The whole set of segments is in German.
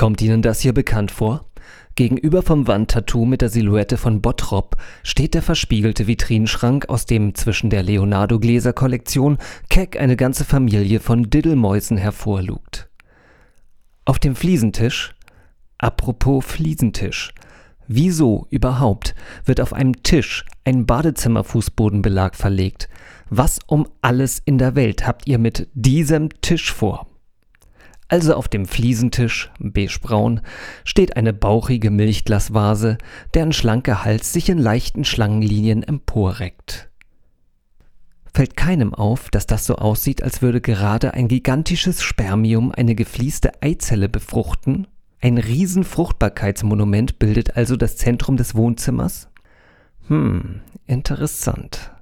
Kommt Ihnen das hier bekannt vor? Gegenüber vom Wandtattoo mit der Silhouette von Bottrop steht der verspiegelte Vitrinenschrank, aus dem zwischen der Leonardo-Gläser-Kollektion keck eine ganze Familie von Diddelmäusen hervorlugt. Auf dem Fliesentisch Apropos Fliesentisch. Wieso überhaupt wird auf einem Tisch ein Badezimmerfußbodenbelag verlegt? Was um alles in der Welt habt ihr mit diesem Tisch vor? Also auf dem Fliesentisch, beigebraun, steht eine bauchige Milchglasvase, deren schlanker Hals sich in leichten Schlangenlinien emporreckt. Fällt keinem auf, dass das so aussieht, als würde gerade ein gigantisches Spermium eine geflieste Eizelle befruchten? Ein Riesenfruchtbarkeitsmonument bildet also das Zentrum des Wohnzimmers? Hm, interessant.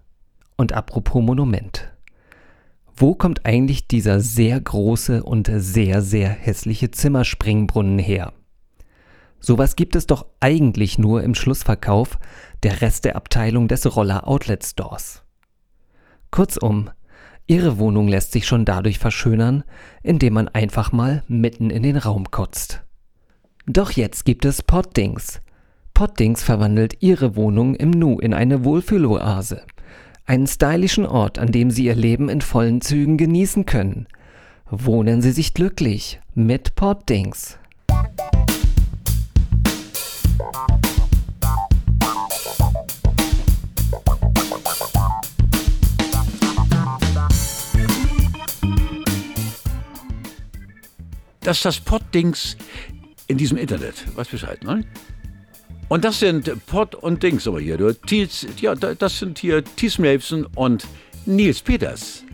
Und apropos Monument. Wo kommt eigentlich dieser sehr große und sehr, sehr hässliche Zimmerspringbrunnen her? Sowas gibt es doch eigentlich nur im Schlussverkauf der Resteabteilung des Roller Outlet Stores. Kurzum, Ihre Wohnung lässt sich schon dadurch verschönern, indem man einfach mal mitten in den Raum kotzt. Doch jetzt gibt es Poddings. Poddings verwandelt Ihre Wohnung im Nu in eine Wohlfühloase – einen stylischen Ort, an dem Sie Ihr Leben in vollen Zügen genießen können. Wohnen Sie sich glücklich mit Poddings. Das ist das Poddings in diesem Internet. Weiß Bescheid, ne? Und das sind Pott und Dings aber hier. Du, Thiels, ja, das sind hier Thies Melfsen und Nils Peters.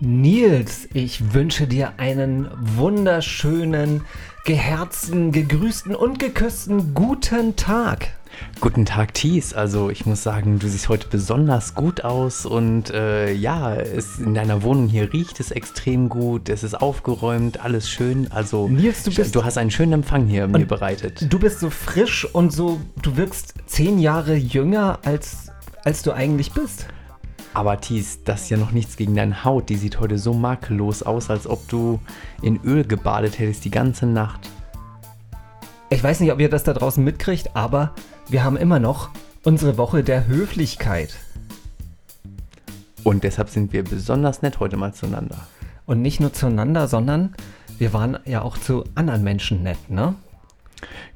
Nils, ich wünsche dir einen wunderschönen, geherzten, gegrüßten und geküssten guten Tag. Guten Tag, Thies. Also ich muss sagen, du siehst heute besonders gut aus und äh, ja, es, in deiner Wohnung hier riecht es extrem gut, es ist aufgeräumt, alles schön. Also Nils, du, bist, du hast einen schönen Empfang hier mir bereitet. Du bist so frisch und so, du wirkst zehn Jahre jünger, als, als du eigentlich bist. Aber Thies, das ist ja noch nichts gegen deine Haut. Die sieht heute so makellos aus, als ob du in Öl gebadet hättest die ganze Nacht. Ich weiß nicht, ob ihr das da draußen mitkriegt, aber wir haben immer noch unsere Woche der Höflichkeit. Und deshalb sind wir besonders nett heute mal zueinander. Und nicht nur zueinander, sondern wir waren ja auch zu anderen Menschen nett, ne?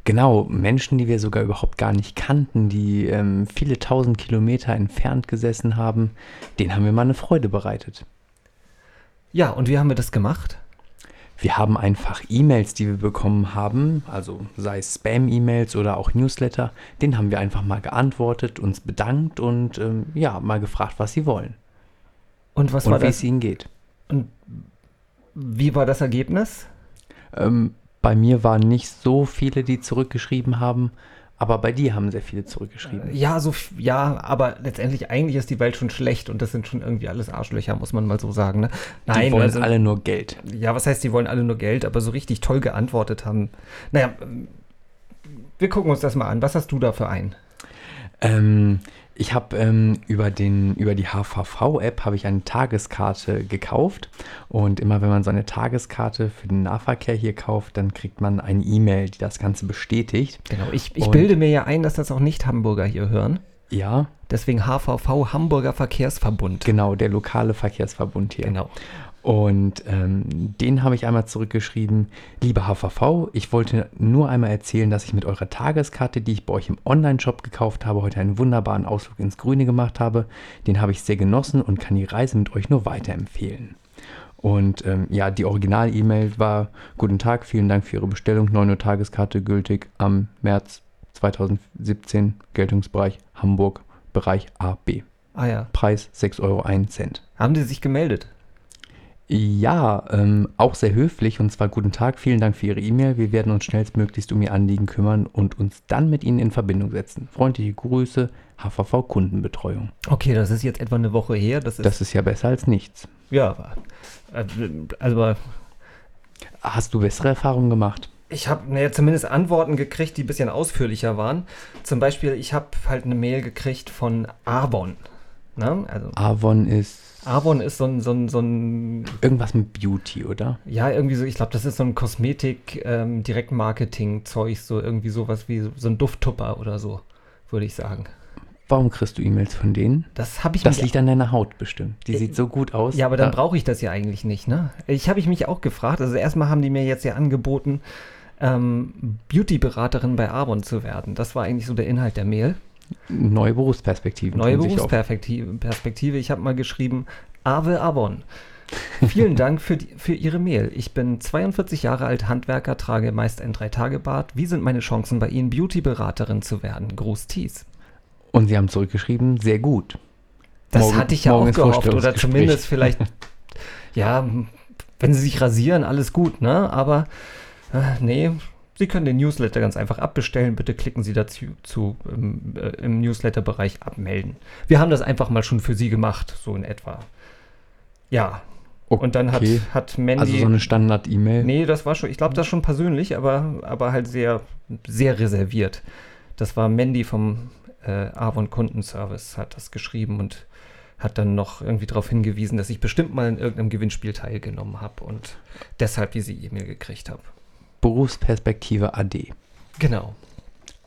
Genau, Menschen, die wir sogar überhaupt gar nicht kannten, die ähm, viele tausend Kilometer entfernt gesessen haben, denen haben wir mal eine Freude bereitet. Ja, und wie haben wir das gemacht? Wir haben einfach E-Mails, die wir bekommen haben, also sei es Spam-E-Mails oder auch Newsletter, den haben wir einfach mal geantwortet, uns bedankt und ähm, ja, mal gefragt, was sie wollen. Und was und war wie es ihnen geht. Und wie war das Ergebnis? Ähm, bei mir waren nicht so viele, die zurückgeschrieben haben. Aber bei dir haben sehr viele zurückgeschrieben. Ja, so, ja, aber letztendlich eigentlich ist die Welt schon schlecht und das sind schon irgendwie alles Arschlöcher, muss man mal so sagen. Ne? Nein, die wollen also, alle nur Geld. Ja, was heißt, die wollen alle nur Geld, aber so richtig toll geantwortet haben. Naja, wir gucken uns das mal an. Was hast du da für einen? Ähm, ich habe ähm, über, über die HVV-App habe ich eine Tageskarte gekauft und immer wenn man so eine Tageskarte für den Nahverkehr hier kauft, dann kriegt man eine E-Mail, die das Ganze bestätigt. Genau, ich, ich bilde mir ja ein, dass das auch nicht Hamburger hier hören. Ja. Deswegen HVV, Hamburger Verkehrsverbund. Genau, der lokale Verkehrsverbund hier. Genau. Und ähm, den habe ich einmal zurückgeschrieben. Liebe HVV, ich wollte nur einmal erzählen, dass ich mit eurer Tageskarte, die ich bei euch im Online-Shop gekauft habe, heute einen wunderbaren Ausflug ins Grüne gemacht habe. Den habe ich sehr genossen und kann die Reise mit euch nur weiterempfehlen. Und ähm, ja, die Original-E-Mail war: Guten Tag, vielen Dank für Ihre Bestellung. 9 Uhr Tageskarte gültig am März 2017, Geltungsbereich Hamburg, Bereich AB. Ah ja. Preis 6,01 Euro. Haben Sie sich gemeldet? Ja, ähm, auch sehr höflich und zwar guten Tag, vielen Dank für Ihre E-Mail. Wir werden uns schnellstmöglichst um Ihr Anliegen kümmern und uns dann mit Ihnen in Verbindung setzen. Freundliche Grüße, HVV Kundenbetreuung. Okay, das ist jetzt etwa eine Woche her. Das ist, das ist ja besser als nichts. Ja, äh, also. Hast du bessere Erfahrungen gemacht? Ich habe naja, zumindest Antworten gekriegt, die ein bisschen ausführlicher waren. Zum Beispiel, ich habe halt eine Mail gekriegt von Avon. Ne? Also, Avon ist Avon ist so ein, so ein, so ein Irgendwas mit Beauty, oder? ja, irgendwie so, ich glaube, das ist so ein Kosmetik-Direktmarketing-Zeug, so irgendwie sowas wie so ein Dufttupper oder so, würde ich sagen. Warum kriegst du E-Mails von denen? Das habe ich Das liegt an deiner Haut bestimmt. Die Äh, sieht so gut aus. Ja, aber dann Da- brauche ich das ja eigentlich nicht, ne? Ich habe ich mich auch gefragt. Also erstmal haben die mir jetzt ja angeboten, ähm, Beauty-Beraterin bei Avon zu werden. Das war eigentlich so der Inhalt der Mail. Neue Berufsperspektiven. Neue. Berufsperspektive. Perspektive. Ich habe mal geschrieben, Ave Avon. Vielen Dank für, die, für Ihre Mail. Ich bin 42 Jahre alt, Handwerker, trage meist ein Drei-Tage-Bart. Wie sind meine Chancen, bei Ihnen Beauty-Beraterin zu werden? Gruß Thies. Und sie haben zurückgeschrieben, sehr gut. Das Morgen- hatte ich ja auch gehofft. Oder zumindest vielleicht, ja, wenn sie sich rasieren, alles gut, ne? Aber äh, nee, Sie können den Newsletter ganz einfach abbestellen. Bitte klicken Sie dazu zu, im, äh, im Newsletter-Bereich abmelden. Wir haben das einfach mal schon für Sie gemacht, so in etwa. Ja. Und dann hat, Okay. hat Mandy. Also so eine Standard-E-Mail. Nee, das war schon, ich glaube, das schon persönlich, aber, aber halt sehr, sehr reserviert. Das war Mandy vom äh, Avon Kundenservice, hat das geschrieben und hat dann noch irgendwie darauf hingewiesen, dass ich bestimmt mal in irgendeinem Gewinnspiel teilgenommen habe und deshalb diese E-Mail gekriegt habe. Berufsperspektive AD. Genau.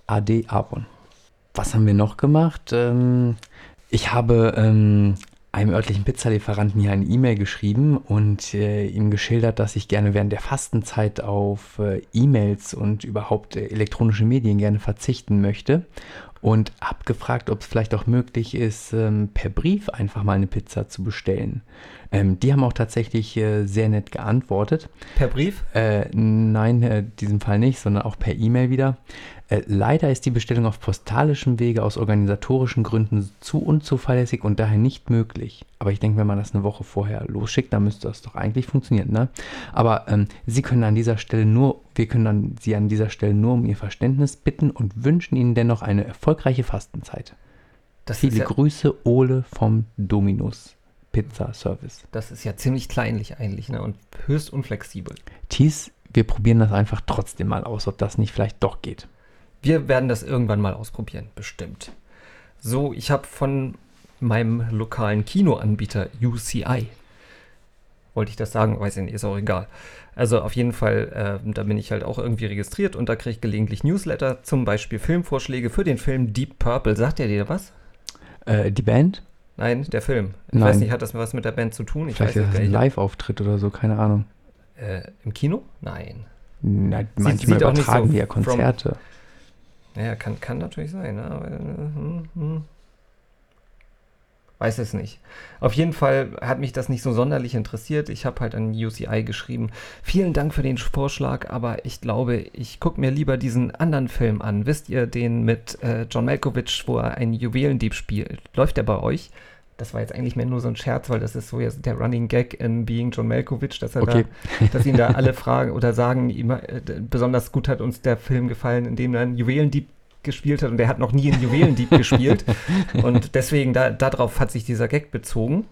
AD Avon. Was haben wir noch gemacht? Ähm, ich habe ähm, einem örtlichen Pizzalieferanten hier eine E-Mail geschrieben und äh, ihm geschildert, dass ich gerne während der Fastenzeit auf äh, E-Mails und überhaupt äh, elektronische Medien gerne verzichten möchte und habe gefragt, ob es vielleicht auch möglich ist, ähm, per Brief einfach mal eine Pizza zu bestellen. Ähm, die haben auch tatsächlich äh, sehr nett geantwortet. Per Brief? Äh, nein, äh, in diesem Fall nicht, sondern auch per E-Mail wieder. Äh, leider ist die Bestellung auf postalischem Wege aus organisatorischen Gründen zu unzuverlässig und daher nicht möglich. Aber ich denke, wenn man das eine Woche vorher losschickt, dann müsste das doch eigentlich funktionieren, ne? Aber ähm, Sie können an dieser Stelle nur, wir können an Sie an dieser Stelle nur um Ihr Verständnis bitten und wünschen Ihnen dennoch eine erfolgreiche Fastenzeit. Das Viele ja, Grüße, Ole vom Dominus Pizza Service. das ist ja ziemlich kleinlich eigentlich ne? und höchst unflexibel. Thies, wir probieren das einfach trotzdem mal aus, ob das nicht vielleicht doch geht. Wir werden das irgendwann mal ausprobieren, bestimmt. So, ich habe von meinem lokalen Kinoanbieter UCI, wollte ich das sagen, weiß ich nicht, ist auch egal. Also auf jeden Fall, äh, da bin ich halt auch irgendwie registriert und da kriege ich gelegentlich Newsletter, zum Beispiel Filmvorschläge für den Film Deep Purple. Sagt der dir was? Äh, die Band? Nein, der Film. Ich Nein. weiß nicht, hat das was mit der Band zu tun? Ich Vielleicht weiß ist das ein. Live-Auftritt oder so, keine Ahnung. Äh, Im Kino? Nein. Na, manchmal sieht nicht übertragen so die ja from- Konzerte. Naja, kann, kann natürlich sein. Ne? Aber, äh, hm, hm. Weiß es nicht. Auf jeden Fall hat mich das nicht so sonderlich interessiert. Ich habe halt an UCI geschrieben. Vielen Dank für den Vorschlag, aber ich glaube, ich gucke mir lieber diesen anderen Film an. Wisst ihr den mit äh, John Malkovich, wo er einen Juwelendieb spielt? Läuft der bei euch? Das war jetzt eigentlich mehr nur so ein Scherz, weil das ist so jetzt der Running Gag in Being John Malkovich, dass er Okay. da, dass ihn da alle fragen oder sagen, immer, äh, besonders gut hat uns der Film gefallen, in dem er einen Juwelendieb gespielt hat und der hat noch nie einen Juwelendieb gespielt. Und deswegen, da, darauf hat sich dieser Gag bezogen.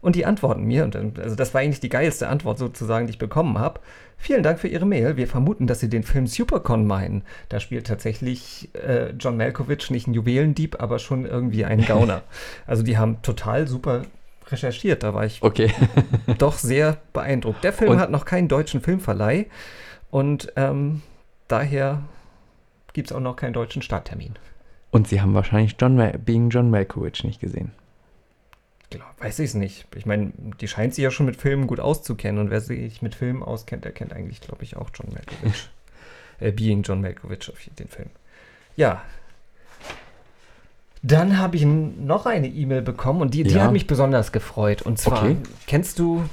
Und die antworten mir, und also das war eigentlich die geilste Antwort sozusagen, die ich bekommen habe. Vielen Dank für Ihre Mail. Wir vermuten, dass Sie den Film Supercon meinen. Da spielt tatsächlich äh, John Malkovich nicht einen Juwelendieb, aber schon irgendwie einen Gauner. also die haben total super recherchiert. Da war ich Okay. doch sehr beeindruckt. Der Film Und- hat noch keinen deutschen Filmverleih und ähm, daher gibt es auch noch keinen deutschen Starttermin. Und sie haben wahrscheinlich John Mal Being John Malkovich nicht gesehen. Genau, weiß ich es nicht. Ich meine, die scheint sich ja schon mit Filmen gut auszukennen und wer sich mit Filmen auskennt, der kennt eigentlich, glaube ich, auch John Malkovich. äh, Being John Malkovich auf den Film. Ja. Dann habe ich noch eine E-Mail bekommen und die, die Ja. hat mich besonders gefreut. Und zwar, Okay. kennst du,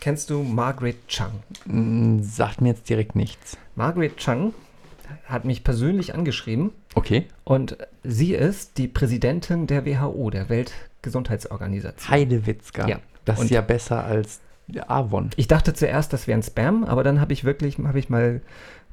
kennst du Margaret Chung? Mm, Sagt mir jetzt direkt nichts. Margaret Chung hat mich persönlich angeschrieben Okay. und sie ist die Präsidentin der WHO, der Weltgesundheitsorganisation. Heidewitzka. Ja. Das ist Und- ja besser als Avon. Ich dachte zuerst, das wäre ein Spam, aber dann habe ich wirklich, habe ich mal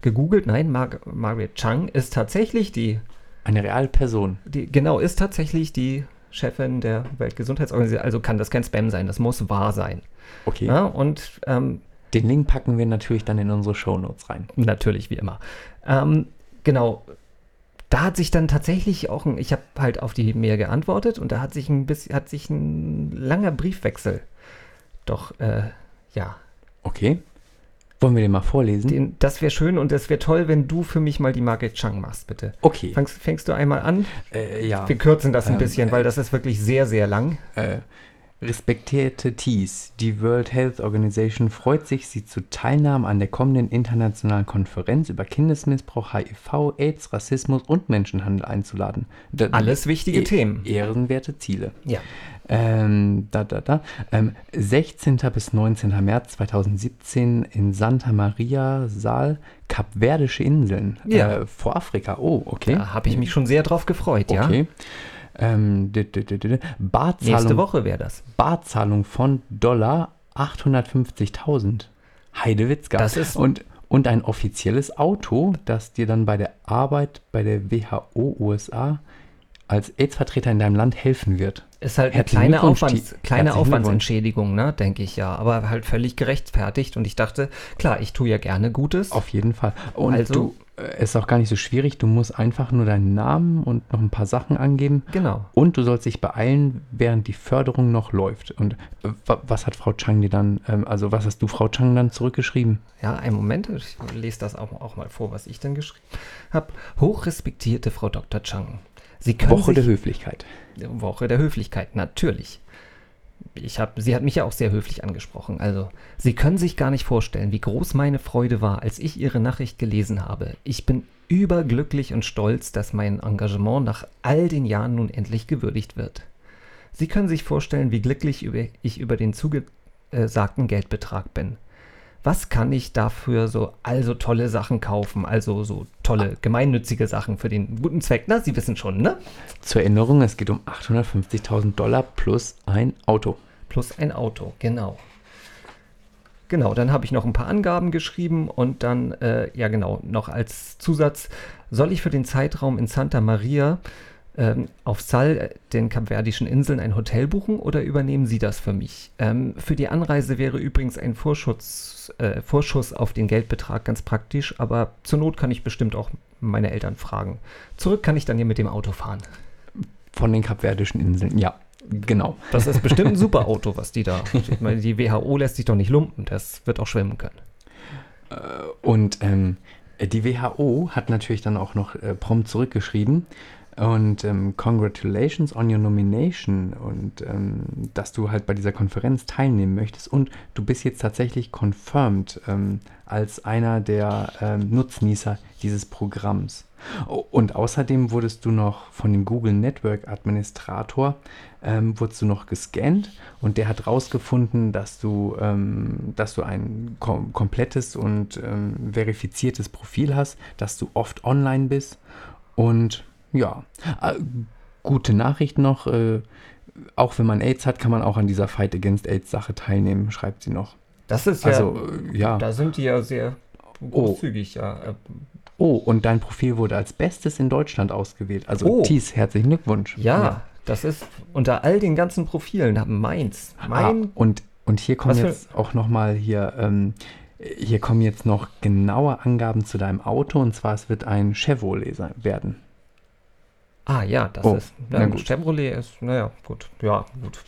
gegoogelt. Nein, Mar Margaret Chung ist tatsächlich die, Eine reale Person. die, genau, ist tatsächlich die Chefin der Weltgesundheitsorganisation. Also kann das kein Spam sein, das muss wahr sein. Okay. Ja, und ähm, Den Link packen wir natürlich dann in unsere Shownotes rein. Natürlich, wie immer. Ähm, genau. Da hat sich dann tatsächlich auch ein, ich habe halt auf die Mail geantwortet und da hat sich ein bisschen, hat sich ein langer Briefwechsel doch, äh, ja. Okay. Wollen wir den mal vorlesen? Den, das wäre schön und es wäre toll, wenn du für mich mal die Margit Chang machst, bitte. okay. Fängst, fängst du einmal an? Äh, ja. Wir kürzen das ein Ähm, bisschen, weil das ist wirklich sehr, sehr lang. Äh, respektierte Tees, die World Health Organization freut sich, Sie zur Teilnahme an der kommenden internationalen Konferenz über Kindesmissbrauch, HIV, AIDS, Rassismus und Menschenhandel einzuladen. Da, Alles wichtige e Themen. Ehrenwerte Ziele. Ja. Ähm, da, da, da. Ähm, 16. bis 19. März 2017 in Santa Maria Saal, Kapverdische Inseln. Ja. Äh, vor Afrika. Oh, okay. Da habe ich mich schon sehr drauf gefreut, ja. Okay. Ähm, d- Nächste Barzahlung, Woche wäre das. Barzahlung von Dollar 850.000. Heidewitzka. Das ist- und, und ein offizielles Auto, das dir dann bei der Arbeit bei der WHO USA als AIDS-Vertreter in deinem Land helfen wird. Ist halt eine kleine, Aufwands, kleine Aufwandsentschädigung, ne, denke ich ja. Aber halt völlig gerechtfertigt. Und ich dachte, klar, ich tue ja gerne Gutes. Auf jeden Fall. Und Also- du, ist auch gar nicht so schwierig. Du musst einfach nur deinen Namen und noch ein paar Sachen angeben. Genau. Und du sollst dich beeilen, während die Förderung noch läuft. Und äh, wa- was hat Frau Chang dir dann, ähm, also was hast du Frau Chang dann zurückgeschrieben? Ja, einen Moment, ich lese das auch, auch mal vor, was ich dann geschrieben habe. Hochrespektierte Frau Dr. Chang, Sie können Woche sich, der Höflichkeit. Woche der Höflichkeit, natürlich. Ich hab, sie hat mich ja auch sehr höflich angesprochen. Also, Sie können sich gar nicht vorstellen, wie groß meine Freude war, als ich Ihre Nachricht gelesen habe. Ich bin überglücklich und stolz, dass mein Engagement nach all den Jahren nun endlich gewürdigt wird. Sie können sich vorstellen, wie glücklich ich über den zugesagten Geldbetrag bin. Was kann ich dafür so also tolle Sachen kaufen? Also so tolle gemeinnützige Sachen für den guten Zweck. Na, Sie wissen schon, ne? Zur Erinnerung, es geht um 850.000 Dollar plus ein Auto. Plus ein Auto, genau. Genau, dann habe ich noch ein paar Angaben geschrieben und dann, äh, ja genau, noch als Zusatz, soll ich für den Zeitraum in Santa Maria ähm, auf Sal, äh, den kapverdischen Inseln, ein Hotel buchen oder übernehmen Sie das für mich? Ähm, für die Anreise wäre übrigens ein Vorschuss, äh, Vorschuss auf den Geldbetrag ganz praktisch, aber zur Not kann ich bestimmt auch meine Eltern fragen. Zurück kann ich dann hier mit dem Auto fahren. Von den Kapverdischen Inseln, ja, genau. Das ist bestimmt ein super Auto, was die da. Meine, die WHO lässt sich doch nicht lumpen, das wird auch schwimmen können. Und ähm, die WHO hat natürlich dann auch noch äh, prompt zurückgeschrieben. Und ähm, congratulations on your nomination und ähm, dass du halt bei dieser Konferenz teilnehmen möchtest. Und du bist jetzt tatsächlich confirmed ähm, als einer der ähm, Nutznießer dieses Programms. Und außerdem wurdest du noch von dem Google Network Administrator, ähm, wurdest du noch gescannt und der hat rausgefunden, dass du, ähm, dass du ein kom komplettes und verifiziertes Profil hast, dass du oft online bist und ja, äh, gute Nachricht noch, äh, auch wenn man AIDS hat, kann man auch an dieser Fight Against AIDS Sache teilnehmen, schreibt sie noch. Das ist ja. Also, äh, ja. Da sind die ja sehr großzügig, ja. Äh, Oh, und dein Profil wurde als Bestes in Deutschland ausgewählt. Also, Oh. Thies, herzlichen Glückwunsch. Ja, das ist unter all den ganzen Profilen meins. Ah, Mein. und, und hier kommen jetzt auch nochmal hier, ähm, hier kommen jetzt noch genaue Angaben zu deinem Auto und zwar es wird ein Chevrolet sein, werden. Ah ja, das Oh, ist. Ja, gut. Chevrolet ist, naja, gut. Ja, gut.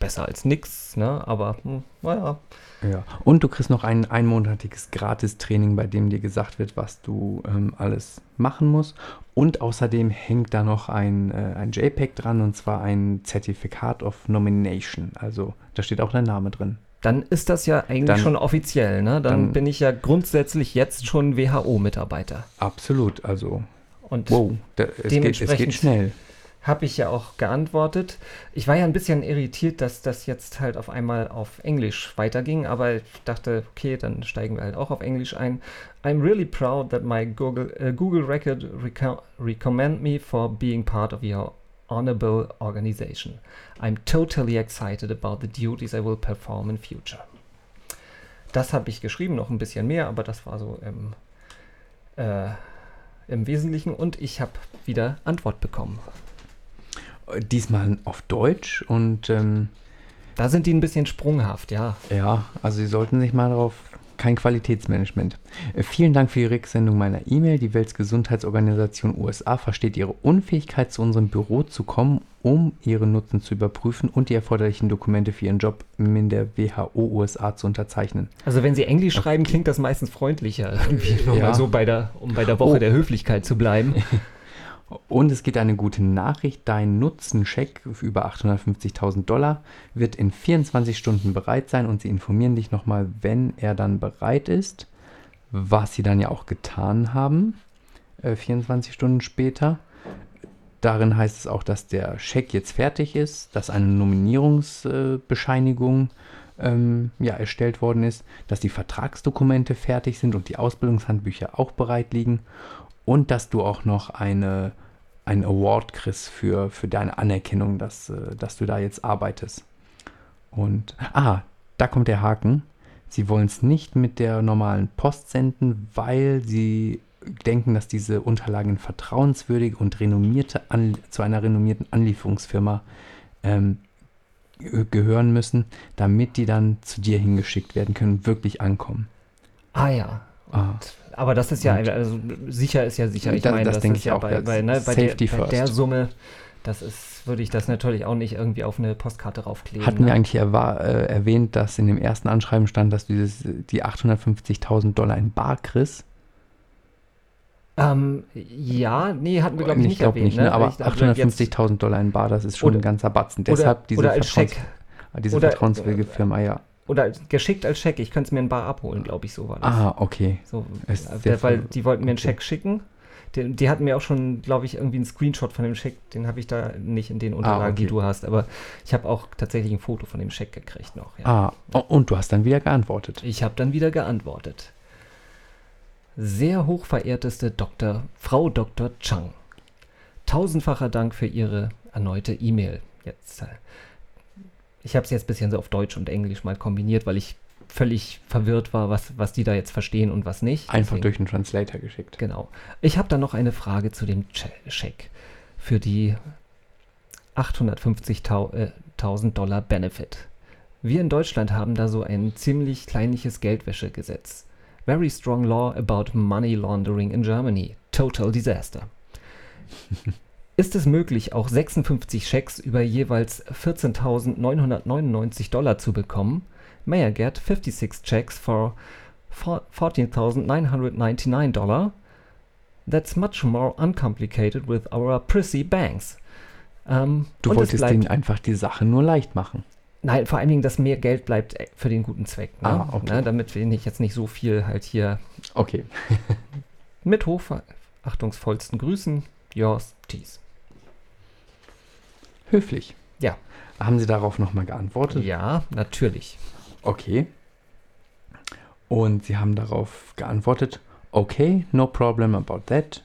Besser als nix, ne? Aber, hm, naja. Ja. Und du kriegst noch ein einmonatiges Gratis-Training, bei dem dir gesagt wird, was du ähm, alles machen musst. Und außerdem hängt da noch ein, äh, ein JPEG dran und zwar ein Zertifikat of Nomination. Also da steht auch dein Name drin. Dann ist das ja eigentlich Dann- schon offiziell, ne? Dann, dann- bin ich ja grundsätzlich jetzt schon WHO-Mitarbeiter. Absolut, also Und wow, da, es, geht, es Dementsprechend- geht schnell. habe ich ja auch geantwortet. Ich war ja ein bisschen irritiert, dass das jetzt halt auf einmal auf Englisch weiterging, aber ich dachte, okay, dann steigen wir halt auch auf Englisch ein. I'm really proud that my Google, uh, Google record reco recommend me for being part of your honorable organization. I'm totally excited about the duties I will perform in future. Das habe ich geschrieben, noch ein bisschen mehr, aber das war so im, äh, im Wesentlichen und ich habe wieder Antwort bekommen. Diesmal auf Deutsch und ähm, Da sind die ein bisschen sprunghaft, ja. ja, also sie sollten sich mal darauf kein Qualitätsmanagement. Äh, vielen Dank für die Rücksendung meiner E-Mail. Die Weltgesundheitsorganisation USA versteht ihre Unfähigkeit, zu unserem Büro zu kommen, um ihre Nutzen zu überprüfen und die erforderlichen Dokumente für ihren Job in der WHO USA zu unterzeichnen. Also wenn Sie Englisch schreiben, klingt das meistens freundlicher. Irgendwie Ja. so bei der, um bei der Woche Oh. der Höflichkeit zu bleiben. Und es gibt eine gute Nachricht. Dein Nutzencheck für über 850.000 Dollar wird in 24 Stunden bereit sein und sie informieren dich nochmal, wenn er dann bereit ist, was sie dann ja auch getan haben, äh, 24 Stunden später. Darin heißt es auch, dass der Scheck jetzt fertig ist, dass eine Nominierungsbescheinigung äh, Bescheinigung, ähm, ja, erstellt worden ist, dass die Vertragsdokumente fertig sind und die Ausbildungshandbücher auch bereit liegen und dass du auch noch eine, einen Award kriegst für, für deine Anerkennung, dass, äh, dass du da jetzt arbeitest. Und, ah, da kommt der Haken. Sie wollen es nicht mit der normalen Post senden, weil sie denken, dass diese Unterlagen vertrauenswürdig und renommierte An zu einer renommierten Anlieferungsfirma ähm, ge- gehören müssen, damit die dann zu dir hingeschickt werden können, wirklich ankommen. Ah ja. Ah. Aber das ist ja, also sicher ist ja sicher. Ich Das- meine, das das, denke ist ich ja auch, bei, bei, ne, bei, Safety der, bei der first. Summe, das ist, würde ich das natürlich auch nicht irgendwie auf eine Postkarte raufkleben. Hatten wir ne? eigentlich erwa- äh, erwähnt, dass in dem ersten Anschreiben stand, dass du dieses, die 850.000 Dollar in Bar kriegst? Ähm, ja, nee, hatten wir glaube ich nicht glaub erwähnt. nicht, ne? aber dachte, jetzt- 850.000 Dollar in Bar, das ist schon Oder- ein ganzer Batzen. oder, Deshalb diese, oder Vertrauens diese oder- vertrauenswürdige Firma, ja. Oder geschickt als Scheck. Ich könnte es mir in Bar abholen, glaube ich, so war das. Ah, okay. So, äh, sehr weil die wollten mir einen okay. Scheck schicken. Die, die hatten mir auch schon, glaube ich, irgendwie einen Screenshot von dem Scheck. Den habe ich da nicht in den Unterlagen, die Ah, okay. du hast. Aber ich habe auch tatsächlich ein Foto von dem Scheck gekriegt noch. Ja. Ah, oh, und du hast dann wieder geantwortet. Ich habe dann wieder geantwortet. Sehr hochverehrteste Dr. Frau Dr. Chang. Tausendfacher Dank für Ihre erneute E-Mail. Jetzt, äh, ich habe es jetzt ein bisschen so auf Deutsch und Englisch mal kombiniert, weil ich völlig verwirrt war, was, was die da jetzt verstehen und was nicht. Einfach Deswegen- durch einen Translator geschickt. Genau. Ich habe dann noch eine Frage zu dem Che- Scheck für die 850.000 Dollar Benefit. Wir in Deutschland haben da so ein ziemlich kleinliches Geldwäschegesetz. Very strong law about money laundering in Germany. Total disaster. Ist es möglich, auch 56 Schecks über jeweils 14.999 Dollar zu bekommen? May I get 56 checks for four- 14,999 dollar? That's much more uncomplicated with our prissy banks. Ähm, Du wolltest bleibt- denen einfach die Sache nur leicht machen. Nein, vor allen Dingen, dass mehr Geld bleibt äh, für den guten Zweck. Ne? Ah, okay. ne, damit wir nicht jetzt nicht so viel halt hier Okay. mit hochachtungsvollsten Grüßen, yours, Tees. Höflich. Ja. Haben Sie darauf nochmal geantwortet? Ja, natürlich. Okay. Und sie haben darauf geantwortet, okay, no problem about that.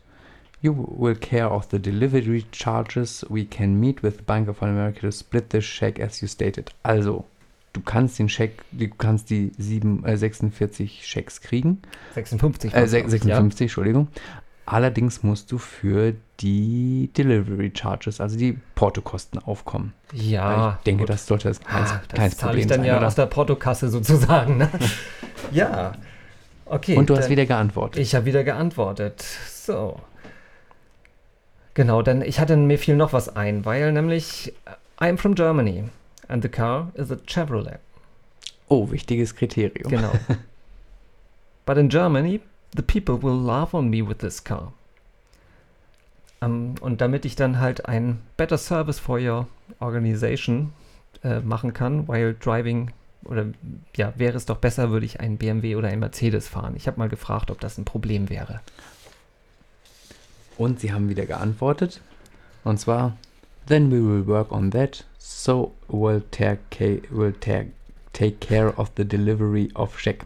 You will care of the delivery charges. We can meet with Bank of America to split the check as you stated. Also, du kannst den Scheck, du kannst die sieben, äh, 46 Schecks kriegen. 56. Äh, war's, se- glaub ich, 56, Entschuldigung. Allerdings musst du für die Delivery Charges, also die Portokosten aufkommen. Ja, ich denke, gut. das sollte das kein, Ah, kein das Problem ich dann sein, ja oder? aus der Portokasse sozusagen. Ne? ja, okay. Und du hast wieder geantwortet. Ich habe wieder geantwortet. So. Genau, denn ich hatte mir fiel noch was ein, weil nämlich äh, I'm from Germany and the car is a Chevrolet. Oh, wichtiges Kriterium. Genau. But in Germany, the people will laugh on me with this car. Ähm, und damit ich dann halt ein better service for your organization äh, machen kann, while driving, oder ja, wäre es doch besser, würde ich einen BMW oder einen Mercedes fahren. Ich habe mal gefragt, ob das ein Problem wäre. Und sie haben wieder geantwortet. Und zwar, then we will work on that. So we'll take, we'll take, take care of the delivery of check.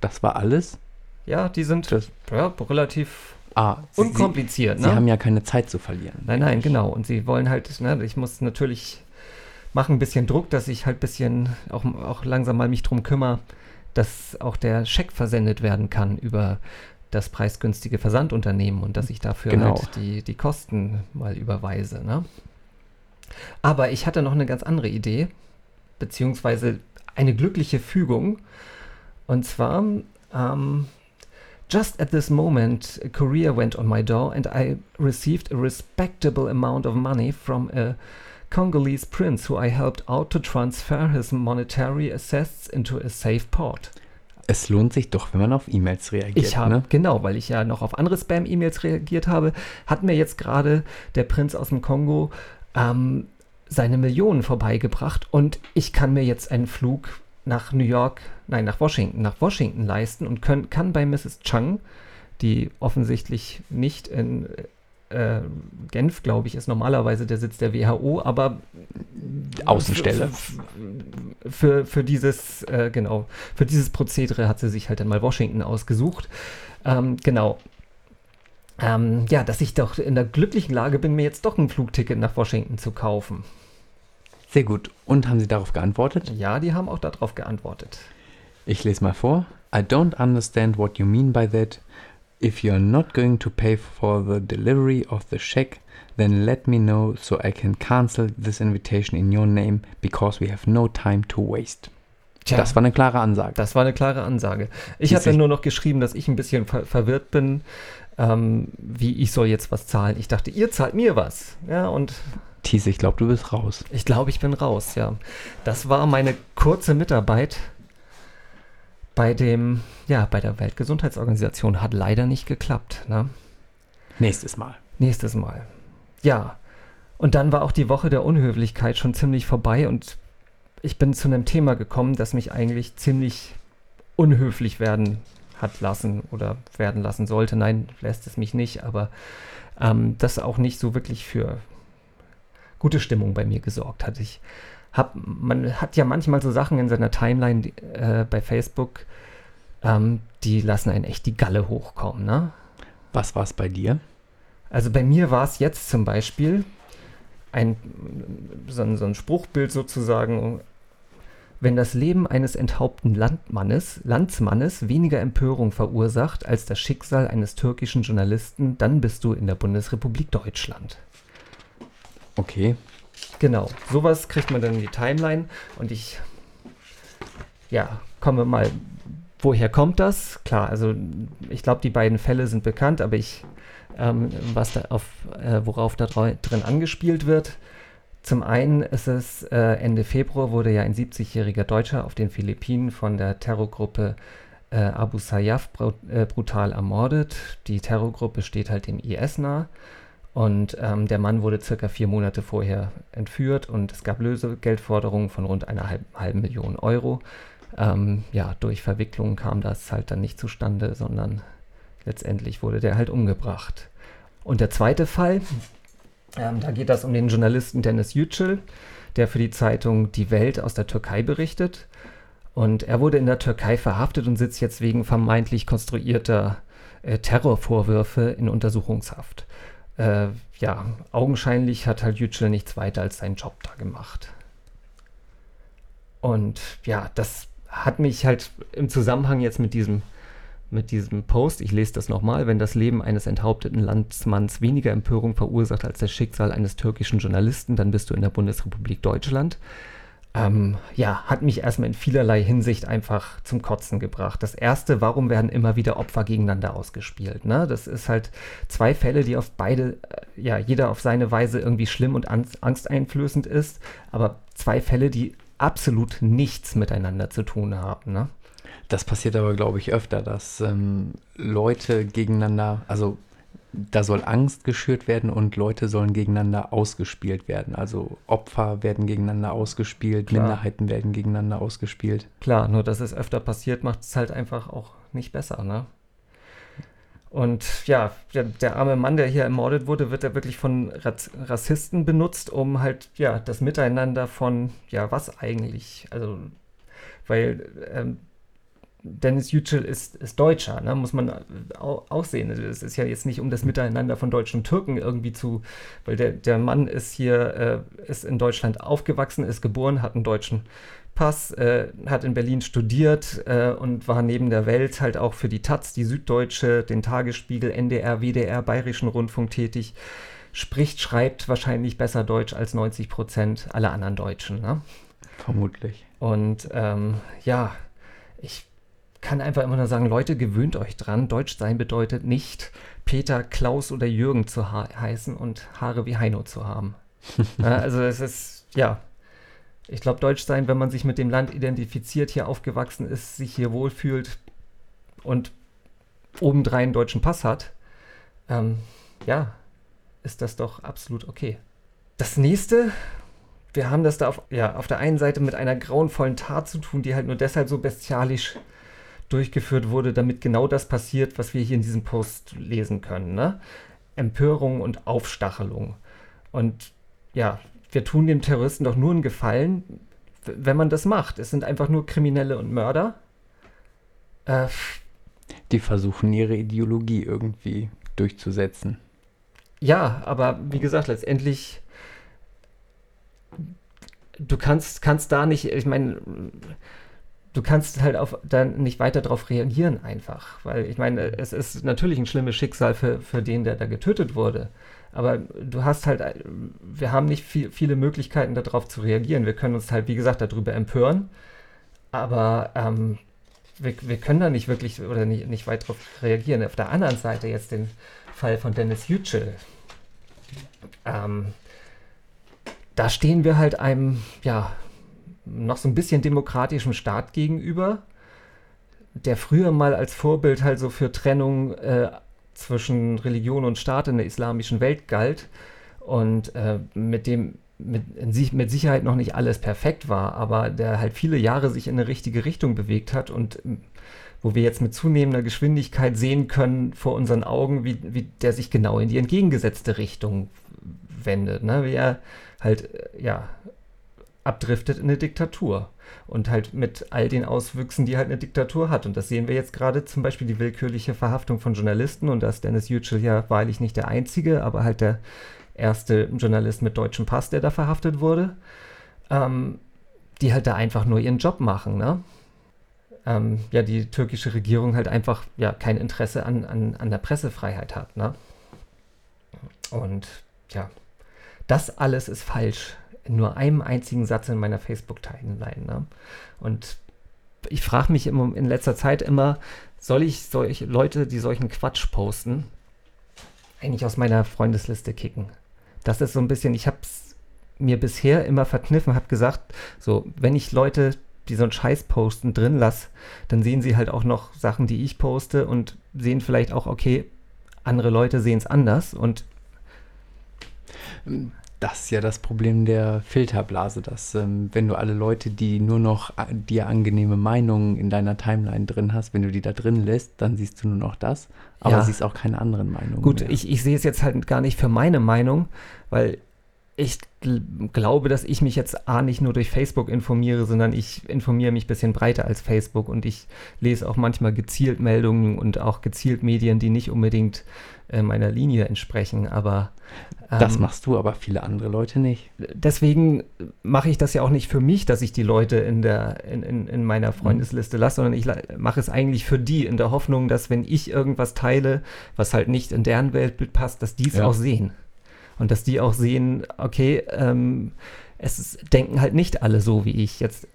Das war alles. Ja, die sind ja, relativ ah, sie, unkompliziert. sie, ne? sie haben ja keine Zeit zu verlieren. Nein, nein, genau. Und sie wollen halt, ne, ich muss natürlich machen ein bisschen Druck, dass ich halt ein bisschen auch, auch langsam mal mich drum kümmere, dass auch der Scheck versendet werden kann über das preisgünstige Versandunternehmen und dass ich dafür Genau. halt die, die Kosten mal überweise. Ne? Aber ich hatte noch eine ganz andere Idee, beziehungsweise eine glückliche Fügung. Und zwar, um, just at this moment, a courier went on my door and I received a respectable amount of money from a Congolese prince who I helped out to transfer his monetary assets into a safe port. Es lohnt sich doch, wenn man auf E-Mails reagiert. Ich habe, ne? genau, weil ich ja noch auf andere Spam-E-Mails reagiert habe, hat mir jetzt gerade der Prinz aus dem Kongo ähm, seine Millionen vorbeigebracht und ich kann mir jetzt einen Flug nach New York, nein, nach Washington, nach Washington leisten und können, kann bei Mrs. Chung, die offensichtlich nicht in äh, Genf, glaube ich, ist normalerweise der Sitz der WHO, aber Außenstelle. Für, für, dieses, äh, genau, für dieses Prozedere hat sie sich halt dann mal Washington ausgesucht. Ähm, genau. Ähm, ja, dass ich doch in der glücklichen Lage bin, mir jetzt doch ein Flugticket nach Washington zu kaufen. Sehr gut. Und haben Sie darauf geantwortet? Ja, die haben auch darauf geantwortet. Ich lese mal vor. I don't understand what you mean by that. If you're not going to pay for the delivery of the check, then let me know so I can cancel this invitation in your name because we have no time to waste. Tja, Das war eine klare Ansage. das war eine klare Ansage. Ich habe dann nur noch geschrieben, dass ich ein bisschen ver verwirrt bin, ähm, wie ich soll jetzt was zahlen. Ich dachte, ihr zahlt mir was. Ja, und Thies, ich glaube, du bist raus. Ich glaube, ich bin raus, ja. Das war meine kurze Mitarbeit bei dem, ja, bei der Weltgesundheitsorganisation. Hat leider nicht geklappt, ne? Nächstes Mal. Nächstes Mal. Ja. Und dann war auch die Woche der Unhöflichkeit schon ziemlich vorbei und ich bin zu einem Thema gekommen, das mich eigentlich ziemlich unhöflich werden hat lassen oder werden lassen sollte. Nein, lässt es mich nicht, aber ähm, das auch nicht so wirklich für gute Stimmung bei mir gesorgt hat. Ich hab, man hat ja manchmal so Sachen in seiner Timeline die, äh, bei Facebook, ähm, die lassen einen echt die Galle hochkommen, ne? Was war es bei dir? Also bei mir war es jetzt zum Beispiel ein, so, ein, so ein Spruchbild sozusagen, wenn das Leben eines enthaupten Landmannes, Landsmannes weniger Empörung verursacht als das Schicksal eines türkischen Journalisten, dann bist du in der Bundesrepublik Deutschland. Okay. Genau, sowas kriegt man dann in die Timeline und ich, ja, komme mal, woher kommt das? Klar, also ich glaube, die beiden Fälle sind bekannt, aber ich, ähm, was da auf, äh, worauf da drin angespielt wird. Zum einen ist es, äh, Ende Februar wurde ja ein 70-jähriger Deutscher auf den Philippinen von der Terrorgruppe äh, Abu Sayyaf bru äh, brutal ermordet. Die Terrorgruppe steht halt dem IS nah. Und ähm, der Mann wurde circa vier Monate vorher entführt und es gab Lösegeldforderungen von rund einer halben, halben Million Euro. Ähm, ja, durch Verwicklungen kam das halt dann nicht zustande, sondern letztendlich wurde der halt umgebracht. Und der zweite Fall, ähm, da geht das um den Journalisten Dennis Yücel, der für die Zeitung Die Welt aus der Türkei berichtet. Und er wurde in der Türkei verhaftet und sitzt jetzt wegen vermeintlich konstruierter äh, Terrorvorwürfe in Untersuchungshaft. Äh, ja, augenscheinlich hat halt Yücel nichts weiter als seinen Job da gemacht. Und ja, das hat mich halt im Zusammenhang jetzt mit diesem, mit diesem Post, ich lese das nochmal, wenn das Leben eines enthaupteten Landsmanns weniger Empörung verursacht als das Schicksal eines türkischen Journalisten, dann bist du in der Bundesrepublik Deutschland. Ähm, ja, hat mich erstmal in vielerlei Hinsicht einfach zum Kotzen gebracht. Das erste, warum werden immer wieder Opfer gegeneinander ausgespielt? Ne? Das ist halt zwei Fälle, die auf beide, äh, ja, jeder auf seine Weise irgendwie schlimm und angst, angsteinflößend ist, aber zwei Fälle, die absolut nichts miteinander zu tun haben. Ne? Das passiert aber, glaube ich, öfter, dass ähm, Leute gegeneinander, also da soll Angst geschürt werden und Leute sollen gegeneinander ausgespielt werden. Also Opfer werden gegeneinander ausgespielt, Klar. Minderheiten werden gegeneinander ausgespielt. Klar, nur dass es öfter passiert, macht es halt einfach auch nicht besser, ne? Und ja, der, der arme Mann, der hier ermordet wurde, wird ja wirklich von Rassisten benutzt, um halt, ja, das Miteinander von, ja, was eigentlich? Also, weil ähm, Dennis Yücel ist, ist Deutscher, ne? muss man au auch sehen. Also, Es ist ja jetzt nicht um das Miteinander von Deutschen und Türken irgendwie zu, weil der, der Mann ist hier, äh, ist in Deutschland aufgewachsen, ist geboren, hat einen deutschen Pass, äh, hat in Berlin studiert äh, und war neben der Welt halt auch für die Taz, die Süddeutsche, den Tagesspiegel, NDR, WDR, Bayerischen Rundfunk tätig. Spricht, schreibt wahrscheinlich besser Deutsch als 90 Prozent aller anderen Deutschen. Ne? Vermutlich. Und ähm, ja, ich kann einfach immer nur sagen, Leute, gewöhnt euch dran. Deutsch sein bedeutet nicht Peter, Klaus oder Jürgen zu heißen und Haare wie Heino zu haben. also es ist, ja, ich glaube, Deutsch sein, wenn man sich mit dem Land identifiziert, hier aufgewachsen ist, sich hier wohlfühlt und obendrein einen deutschen Pass hat, ähm, ja, ist das doch absolut okay. Das nächste, wir haben das da auf, ja, auf der einen Seite mit einer grauenvollen Tat zu tun, die halt nur deshalb so bestialisch durchgeführt wurde, damit genau das passiert, was wir hier in diesem Post lesen können. Ne? Empörung und Aufstachelung. Und ja, wir tun dem Terroristen doch nur einen Gefallen, wenn man das macht. Es sind einfach nur Kriminelle und Mörder. Äh, die versuchen ihre Ideologie irgendwie durchzusetzen. Ja, aber wie gesagt, letztendlich, du kannst, kannst da nicht, ich meine, du kannst halt auf, dann nicht weiter darauf reagieren einfach. Weil ich meine, es ist natürlich ein schlimmes Schicksal für, für den, der da getötet wurde. Aber du hast halt, wir haben nicht viel, viele Möglichkeiten darauf zu reagieren. Wir können uns halt, wie gesagt, darüber empören. Aber ähm, wir, wir können da nicht wirklich oder nicht, nicht weit darauf reagieren. Auf der anderen Seite jetzt den Fall von Dennis Yücel. Ähm, da stehen wir halt einem, ja, noch so ein bisschen demokratischem Staat gegenüber, der früher mal als Vorbild halt so für Trennung äh, zwischen Religion und Staat in der islamischen Welt galt und äh, mit dem mit, mit Sicherheit noch nicht alles perfekt war, aber der halt viele Jahre sich in eine richtige Richtung bewegt hat und wo wir jetzt mit zunehmender Geschwindigkeit sehen können vor unseren Augen, wie, wie der sich genau in die entgegengesetzte Richtung wendet, ne? wie er halt äh, ja abdriftet in eine Diktatur und halt mit all den Auswüchsen, die halt eine Diktatur hat. Und das sehen wir jetzt gerade zum Beispiel die willkürliche Verhaftung von Journalisten und da ist Dennis Yücel ja wahrlich nicht der einzige, aber halt der erste Journalist mit deutschem Pass, der da verhaftet wurde, ähm, die halt da einfach nur ihren Job machen, ne? Ähm, ja, die türkische Regierung halt einfach ja kein Interesse an, an, an der Pressefreiheit hat, ne? Und ja, das alles ist falsch nur einem einzigen Satz in meiner Facebook-Timeline. Ne? Und ich frage mich immer, in letzter Zeit immer, soll ich solche Leute, die solchen Quatsch posten, eigentlich aus meiner Freundesliste kicken? Das ist so ein bisschen, ich habe es mir bisher immer verkniffen, habe gesagt, so, wenn ich Leute, die so einen Scheiß posten, drin lasse, dann sehen sie halt auch noch Sachen, die ich poste und sehen vielleicht auch, okay, andere Leute sehen es anders und das ist ja das Problem der Filterblase, dass ähm, wenn du alle Leute, die nur noch äh, dir angenehme Meinungen in deiner Timeline drin hast, wenn du die da drin lässt, dann siehst du nur noch das, aber ja. siehst auch keine anderen Meinungen. Gut, mehr. Ich, ich sehe es jetzt halt gar nicht für meine Meinung, weil ich glaube, dass ich mich jetzt A nicht nur durch Facebook informiere, sondern ich informiere mich ein bisschen breiter als Facebook und ich lese auch manchmal gezielt Meldungen und auch gezielt Medien, die nicht unbedingt äh, meiner Linie entsprechen. Aber ähm, das machst du, aber viele andere Leute nicht. Deswegen mache ich das ja auch nicht für mich, dass ich die Leute in der in, in, in meiner Freundesliste lasse, sondern ich mache es eigentlich für die in der Hoffnung, dass wenn ich irgendwas teile, was halt nicht in deren Weltbild passt, dass die es ja. auch sehen. Und dass die auch sehen, okay, ähm, es ist, denken halt nicht alle so wie ich. Jetzt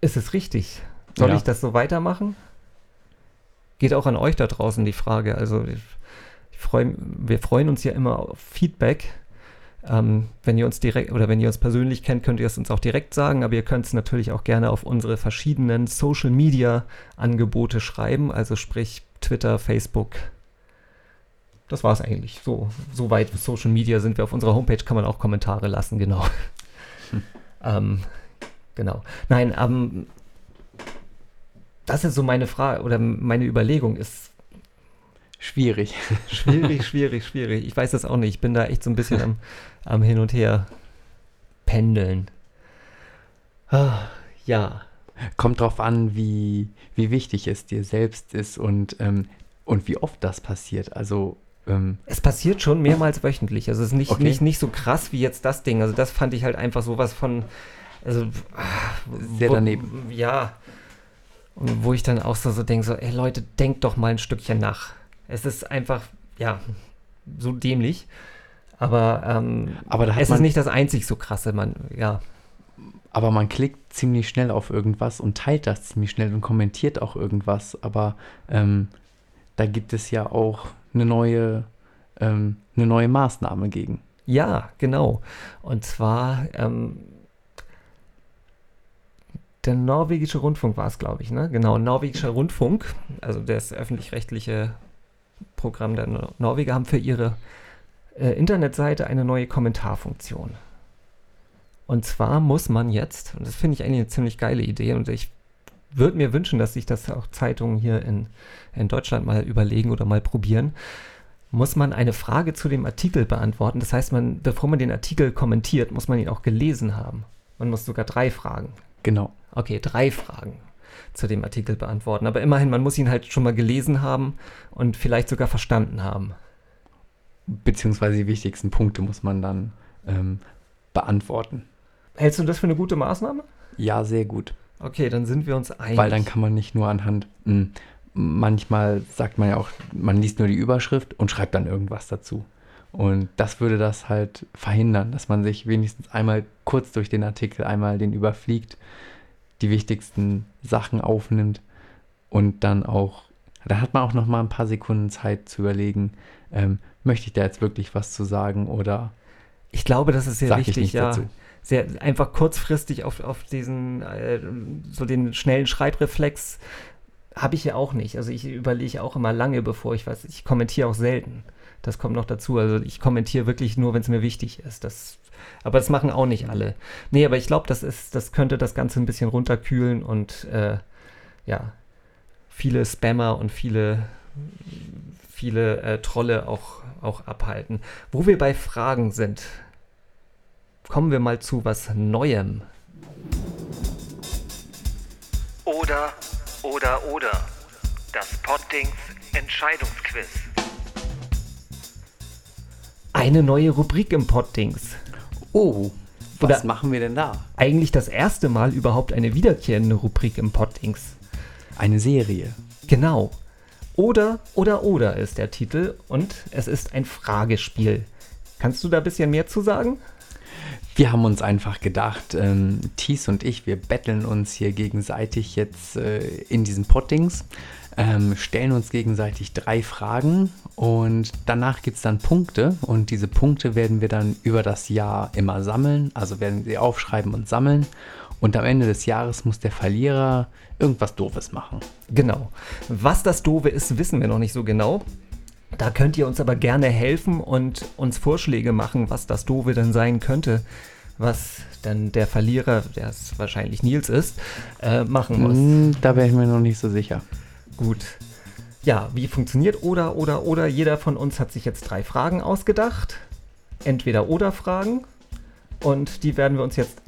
ist es richtig. Soll ja. ich das so weitermachen? Geht auch an euch da draußen die Frage. Also ich, ich freu, wir freuen uns ja immer auf Feedback. Ähm, wenn ihr uns direkt oder wenn ihr uns persönlich kennt, könnt ihr es uns auch direkt sagen, aber ihr könnt es natürlich auch gerne auf unsere verschiedenen Social Media Angebote schreiben, also sprich Twitter, Facebook, das war es eigentlich. So, so weit Social Media sind wir auf unserer Homepage, kann man auch Kommentare lassen, genau. Hm. ähm, genau. Nein, ähm, das ist so meine Frage oder meine Überlegung ist. Schwierig. Schwierig, schwierig, schwierig. Ich weiß das auch nicht. Ich bin da echt so ein bisschen am, am Hin und Her pendeln. Ah, ja. Kommt drauf an, wie, wie wichtig es dir selbst ist und, ähm, und wie oft das passiert. Also ähm, es passiert schon mehrmals wöchentlich. Also es ist nicht, okay. nicht, nicht so krass wie jetzt das Ding. Also das fand ich halt einfach sowas von. Also, Sehr wo, daneben. Ja. Und wo ich dann auch so, so denke: so, ey Leute, denkt doch mal ein Stückchen nach. Es ist einfach, ja, so dämlich. Aber, ähm, Aber es ist nicht das einzig so krasse, man, ja. aber man klickt ziemlich schnell auf irgendwas und teilt das ziemlich schnell und kommentiert auch irgendwas. Aber ähm, da gibt es ja auch eine neue, ähm, eine neue Maßnahme gegen. Ja, genau. Und zwar ähm, der norwegische Rundfunk war es, glaube ich, ne? Genau, norwegischer Rundfunk, also das öffentlich-rechtliche Programm der Nor Norweger, haben für ihre äh, Internetseite eine neue Kommentarfunktion. Und zwar muss man jetzt, und das finde ich eigentlich eine ziemlich geile Idee, und ich würde mir wünschen, dass sich das auch Zeitungen hier in, in Deutschland mal überlegen oder mal probieren, muss man eine Frage zu dem Artikel beantworten. Das heißt, man, bevor man den Artikel kommentiert, muss man ihn auch gelesen haben. Man muss sogar drei Fragen. Genau. Okay, drei Fragen zu dem Artikel beantworten. Aber immerhin, man muss ihn halt schon mal gelesen haben und vielleicht sogar verstanden haben. Beziehungsweise die wichtigsten Punkte muss man dann ähm, beantworten. Hältst du das für eine gute Maßnahme? Ja, sehr gut. Okay, dann sind wir uns einig. Weil dann kann man nicht nur anhand, mh, hm, manchmal sagt man ja auch, man liest nur die Überschrift und schreibt dann irgendwas dazu. Und das würde das halt verhindern, dass man sich wenigstens einmal kurz durch den Artikel einmal den überfliegt, die wichtigsten Sachen aufnimmt und dann auch, da hat man auch noch mal ein paar Sekunden Zeit zu überlegen, ähm, möchte ich da jetzt wirklich was zu sagen oder ich glaube, das ist sehr wichtig, ja. Dazu sehr einfach kurzfristig auf, auf diesen, äh, so den schnellen Schreibreflex habe ich ja auch nicht. Also ich überlege auch immer lange, bevor ich was, ich kommentiere auch selten. Das kommt noch dazu. Also ich kommentiere wirklich nur, wenn es mir wichtig ist. Das, aber das machen auch nicht alle. Nee, aber ich glaube, das ist, das könnte das Ganze ein bisschen runterkühlen und äh, ja, viele Spammer und viele, viele äh, Trolle auch, auch abhalten. Wo wir bei Fragen sind, kommen wir mal zu was Neuem. Oder, oder, oder. Das Poddings Entscheidungsquiz. Eine neue Rubrik im Poddings. Oh, was oder machen wir denn da? Eigentlich das erste Mal überhaupt eine wiederkehrende Rubrik im Poddings. Eine Serie. Genau. Oder, oder, oder ist der Titel und es ist ein Fragespiel. Kannst du da ein bisschen mehr zu sagen? Wir haben uns einfach gedacht, ähm, Thies und ich, wir betteln uns hier gegenseitig jetzt äh, in diesen Pottings, ähm, stellen uns gegenseitig drei Fragen und danach gibt es dann Punkte und diese Punkte werden wir dann über das Jahr immer sammeln, also werden sie aufschreiben und sammeln und am Ende des Jahres muss der Verlierer irgendwas Doofes machen. Genau. Was das Doofe ist, wissen wir noch nicht so genau. Da könnt ihr uns aber gerne helfen und uns Vorschläge machen, was das Doofe denn sein könnte, was dann der Verlierer, der es wahrscheinlich Nils ist, äh, machen muss. Hm, da wäre ich mir noch nicht so sicher. Gut. Ja, wie funktioniert oder, oder, oder? Jeder von uns hat sich jetzt drei Fragen ausgedacht. Entweder oder Fragen. Und die werden wir uns jetzt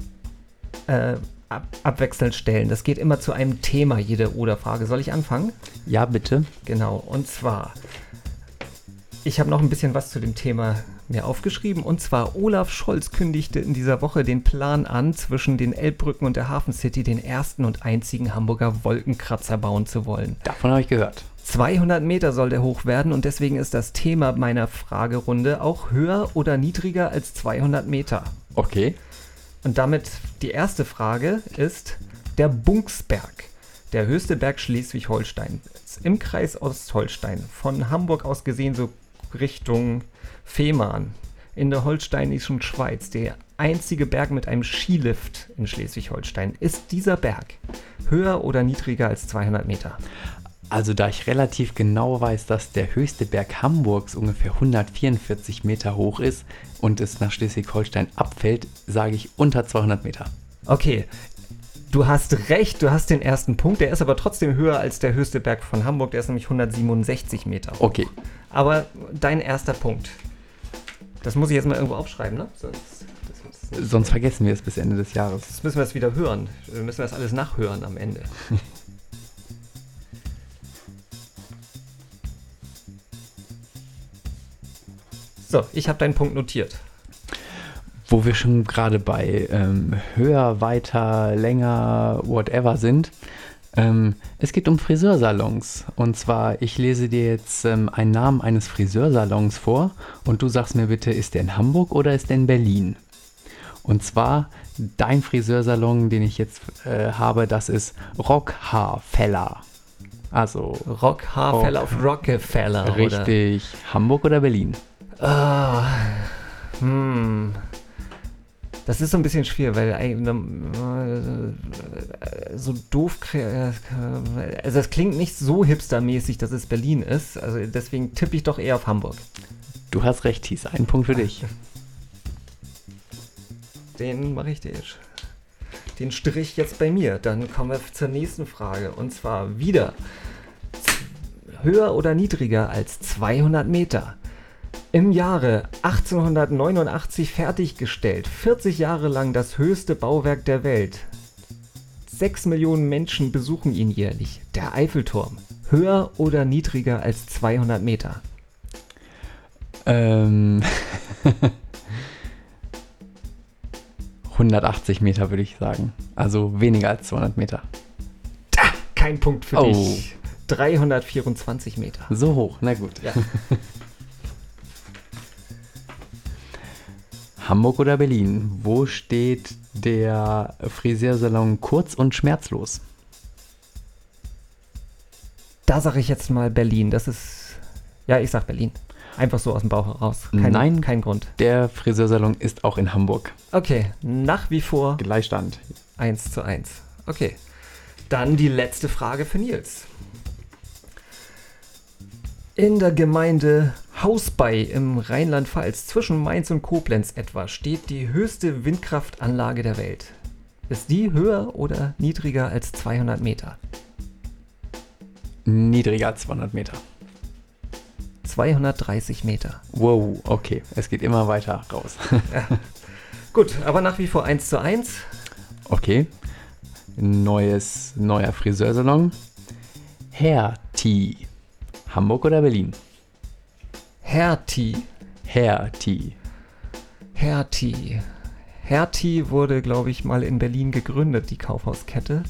äh, ab, abwechselnd stellen. Das geht immer zu einem Thema, jede oder Frage. Soll ich anfangen? Ja, bitte. Genau. Und zwar ich habe noch ein bisschen was zu dem Thema mir aufgeschrieben. Und zwar Olaf Scholz kündigte in dieser Woche den Plan an, zwischen den Elbbrücken und der Hafen City den ersten und einzigen Hamburger Wolkenkratzer bauen zu wollen. Davon habe ich gehört. 200 Meter soll der hoch werden und deswegen ist das Thema meiner Fragerunde auch höher oder niedriger als 200 Meter. Okay. Und damit die erste Frage ist der Bunksberg, der höchste Berg Schleswig-Holstein. Im Kreis Ostholstein, von Hamburg aus gesehen so Richtung Fehmarn in der holsteinischen Schweiz, der einzige Berg mit einem Skilift in Schleswig-Holstein. Ist dieser Berg höher oder niedriger als 200 Meter? Also da ich relativ genau weiß, dass der höchste Berg Hamburgs ungefähr 144 Meter hoch ist und es nach Schleswig-Holstein abfällt, sage ich unter 200 Meter. Okay, du hast recht, du hast den ersten Punkt, der ist aber trotzdem höher als der höchste Berg von Hamburg, der ist nämlich 167 Meter hoch. Okay, aber dein erster Punkt. Das muss ich jetzt mal irgendwo aufschreiben, ne? Sonst, Sonst vergessen wir es bis Ende des Jahres. Das müssen wir es wieder hören. Wir müssen das alles nachhören am Ende. so, ich habe deinen Punkt notiert. Wo wir schon gerade bei ähm, höher, weiter, länger, whatever sind, ähm, es geht um Friseursalons. Und zwar, ich lese dir jetzt ähm, einen Namen eines Friseursalons vor und du sagst mir bitte, ist der in Hamburg oder ist der in Berlin? Und zwar dein Friseursalon, den ich jetzt äh, habe, das ist Rockhaarfeller. Also Rockhaarfeller auf Rockefeller. richtig. Hamburg oder Berlin? Oder? Ah, hm. Das ist so ein bisschen schwer, weil äh, so doof, äh, also es klingt nicht so hipstermäßig, dass es Berlin ist. Also deswegen tippe ich doch eher auf Hamburg. Du hast recht, Thies. Ein Punkt für dich. Den mache ich dir jetzt. Den Strich jetzt bei mir. Dann kommen wir zur nächsten Frage. Und zwar wieder höher oder niedriger als 200 Meter. Im Jahre 1889 fertiggestellt, 40 Jahre lang das höchste Bauwerk der Welt. 6 Millionen Menschen besuchen ihn jährlich. Der Eiffelturm. Höher oder niedriger als 200 Meter? Ähm. 180 Meter würde ich sagen. Also weniger als 200 Meter. Kein Punkt für Oh. dich. 324 Meter. So hoch, na gut. Ja. Hamburg oder Berlin? Wo steht der Friseursalon kurz und schmerzlos? Da sage ich jetzt mal Berlin. Das ist. Ja, ich sag Berlin. Einfach so aus dem Bauch heraus. Kein, Nein. Kein Grund. Der Friseursalon ist auch in Hamburg. Okay, nach wie vor Gleichstand. 1 zu 1. Okay. Dann die letzte Frage für Nils. In der Gemeinde Hausbei im Rheinland-Pfalz zwischen Mainz und Koblenz etwa steht die höchste Windkraftanlage der Welt. Ist die höher oder niedriger als 200 Meter? Niedriger als 200 Meter. 230 Meter. Wow, okay. Es geht immer weiter raus. Gut, aber nach wie vor 1 zu 1. Okay. Neues, neuer Friseursalon. Hair Tea. Hamburg oder Berlin? Hertie. Tea. Hertie. Hertie wurde, glaube ich, mal in Berlin gegründet, die Kaufhauskette.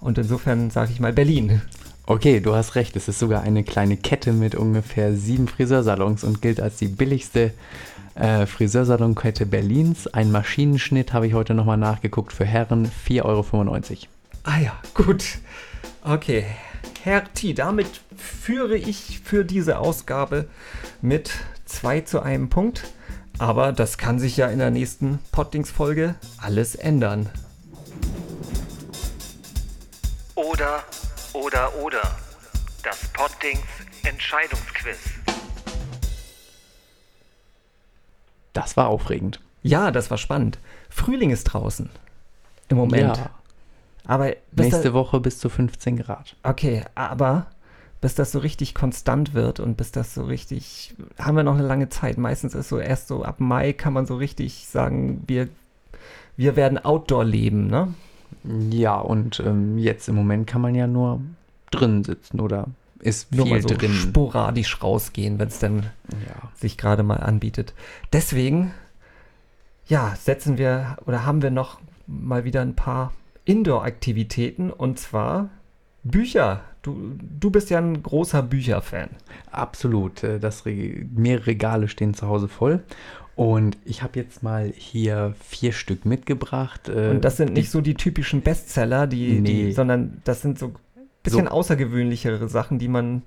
Und insofern sage ich mal Berlin. Okay, du hast recht. Es ist sogar eine kleine Kette mit ungefähr sieben Friseursalons und gilt als die billigste äh, Friseursalonkette Berlins. Ein Maschinenschnitt habe ich heute nochmal nachgeguckt für Herren 4,95 Euro. Ah ja, gut. Okay. Hertie, damit führe ich für diese Ausgabe mit 2 zu einem Punkt. Aber das kann sich ja in der nächsten Pottings-Folge alles ändern. Oder, oder, oder. Das Poddings Entscheidungsquiz. Das war aufregend. Ja, das war spannend. Frühling ist draußen. Im Moment. Ja, Aber nächste da, Woche bis zu 15 Grad. Okay, aber bis das so richtig konstant wird und bis das so richtig, haben wir noch eine lange Zeit. Meistens ist so erst so ab Mai kann man so richtig sagen, wir, wir werden Outdoor leben, ne? Ja, und ähm, jetzt im Moment kann man ja nur drin sitzen oder ist Nur viel mal so drin. sporadisch rausgehen, wenn es dann Ja. sich gerade mal anbietet. Deswegen, ja, setzen wir oder haben wir noch mal wieder ein paar Indoor-Aktivitäten und zwar Bücher. Du, du bist ja ein großer Bücherfan. Absolut. äh, Das Re mehrere Regale stehen zu Hause voll. Und ich habe jetzt mal hier vier Stück mitgebracht. äh, Und das sind die- nicht so die typischen Bestseller, die, die Nee. sondern das sind so bisschen So. außergewöhnlichere Sachen, die man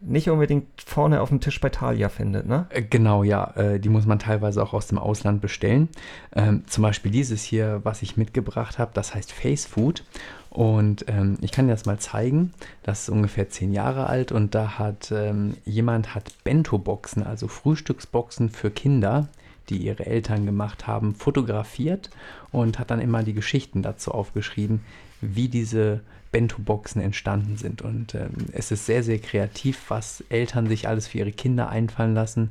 nicht unbedingt vorne auf dem Tisch bei Thalia findet, ne? Äh, Genau, ja. äh, Die muss man teilweise auch aus dem Ausland bestellen. Ähm, zum Beispiel dieses hier, was ich mitgebracht habe, das heißt Face Food. Und ähm, ich kann dir das mal zeigen. Das ist ungefähr zehn Jahre alt und da hat ähm, jemand hat Bento-Boxen, also Frühstücksboxen für Kinder, die ihre Eltern gemacht haben, fotografiert und hat dann immer die Geschichten dazu aufgeschrieben, wie diese Bento-Boxen entstanden sind. Und ähm, es ist sehr, sehr kreativ, was Eltern sich alles für ihre Kinder einfallen lassen.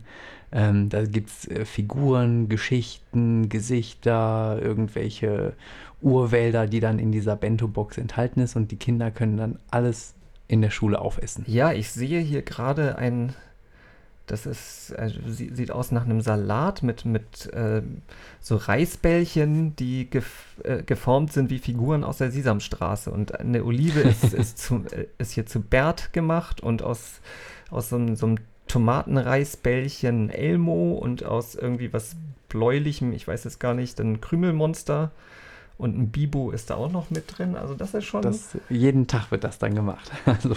Ähm, da gibt es äh, Figuren, Geschichten, Gesichter, irgendwelche Urwälder, die dann in dieser Bento-Box enthalten ist und die Kinder können dann alles in der Schule aufessen. Ja, ich sehe hier gerade ein, das ist, also, sie- sieht aus nach einem Salat mit, mit ähm, so Reisbällchen, die gef äh, geformt sind wie Figuren aus der Sesamstraße. Und eine Olive ist, ist, zu, äh, ist hier zu Bert gemacht und aus, aus so, einem- so einem Tomatenreisbällchen Elmo und aus irgendwie was bläulichem, ich weiß es gar nicht, dann Krümelmonster und ein Bibo ist da auch noch mit drin. Also das ist schon. Das, jeden Tag wird das dann gemacht. Also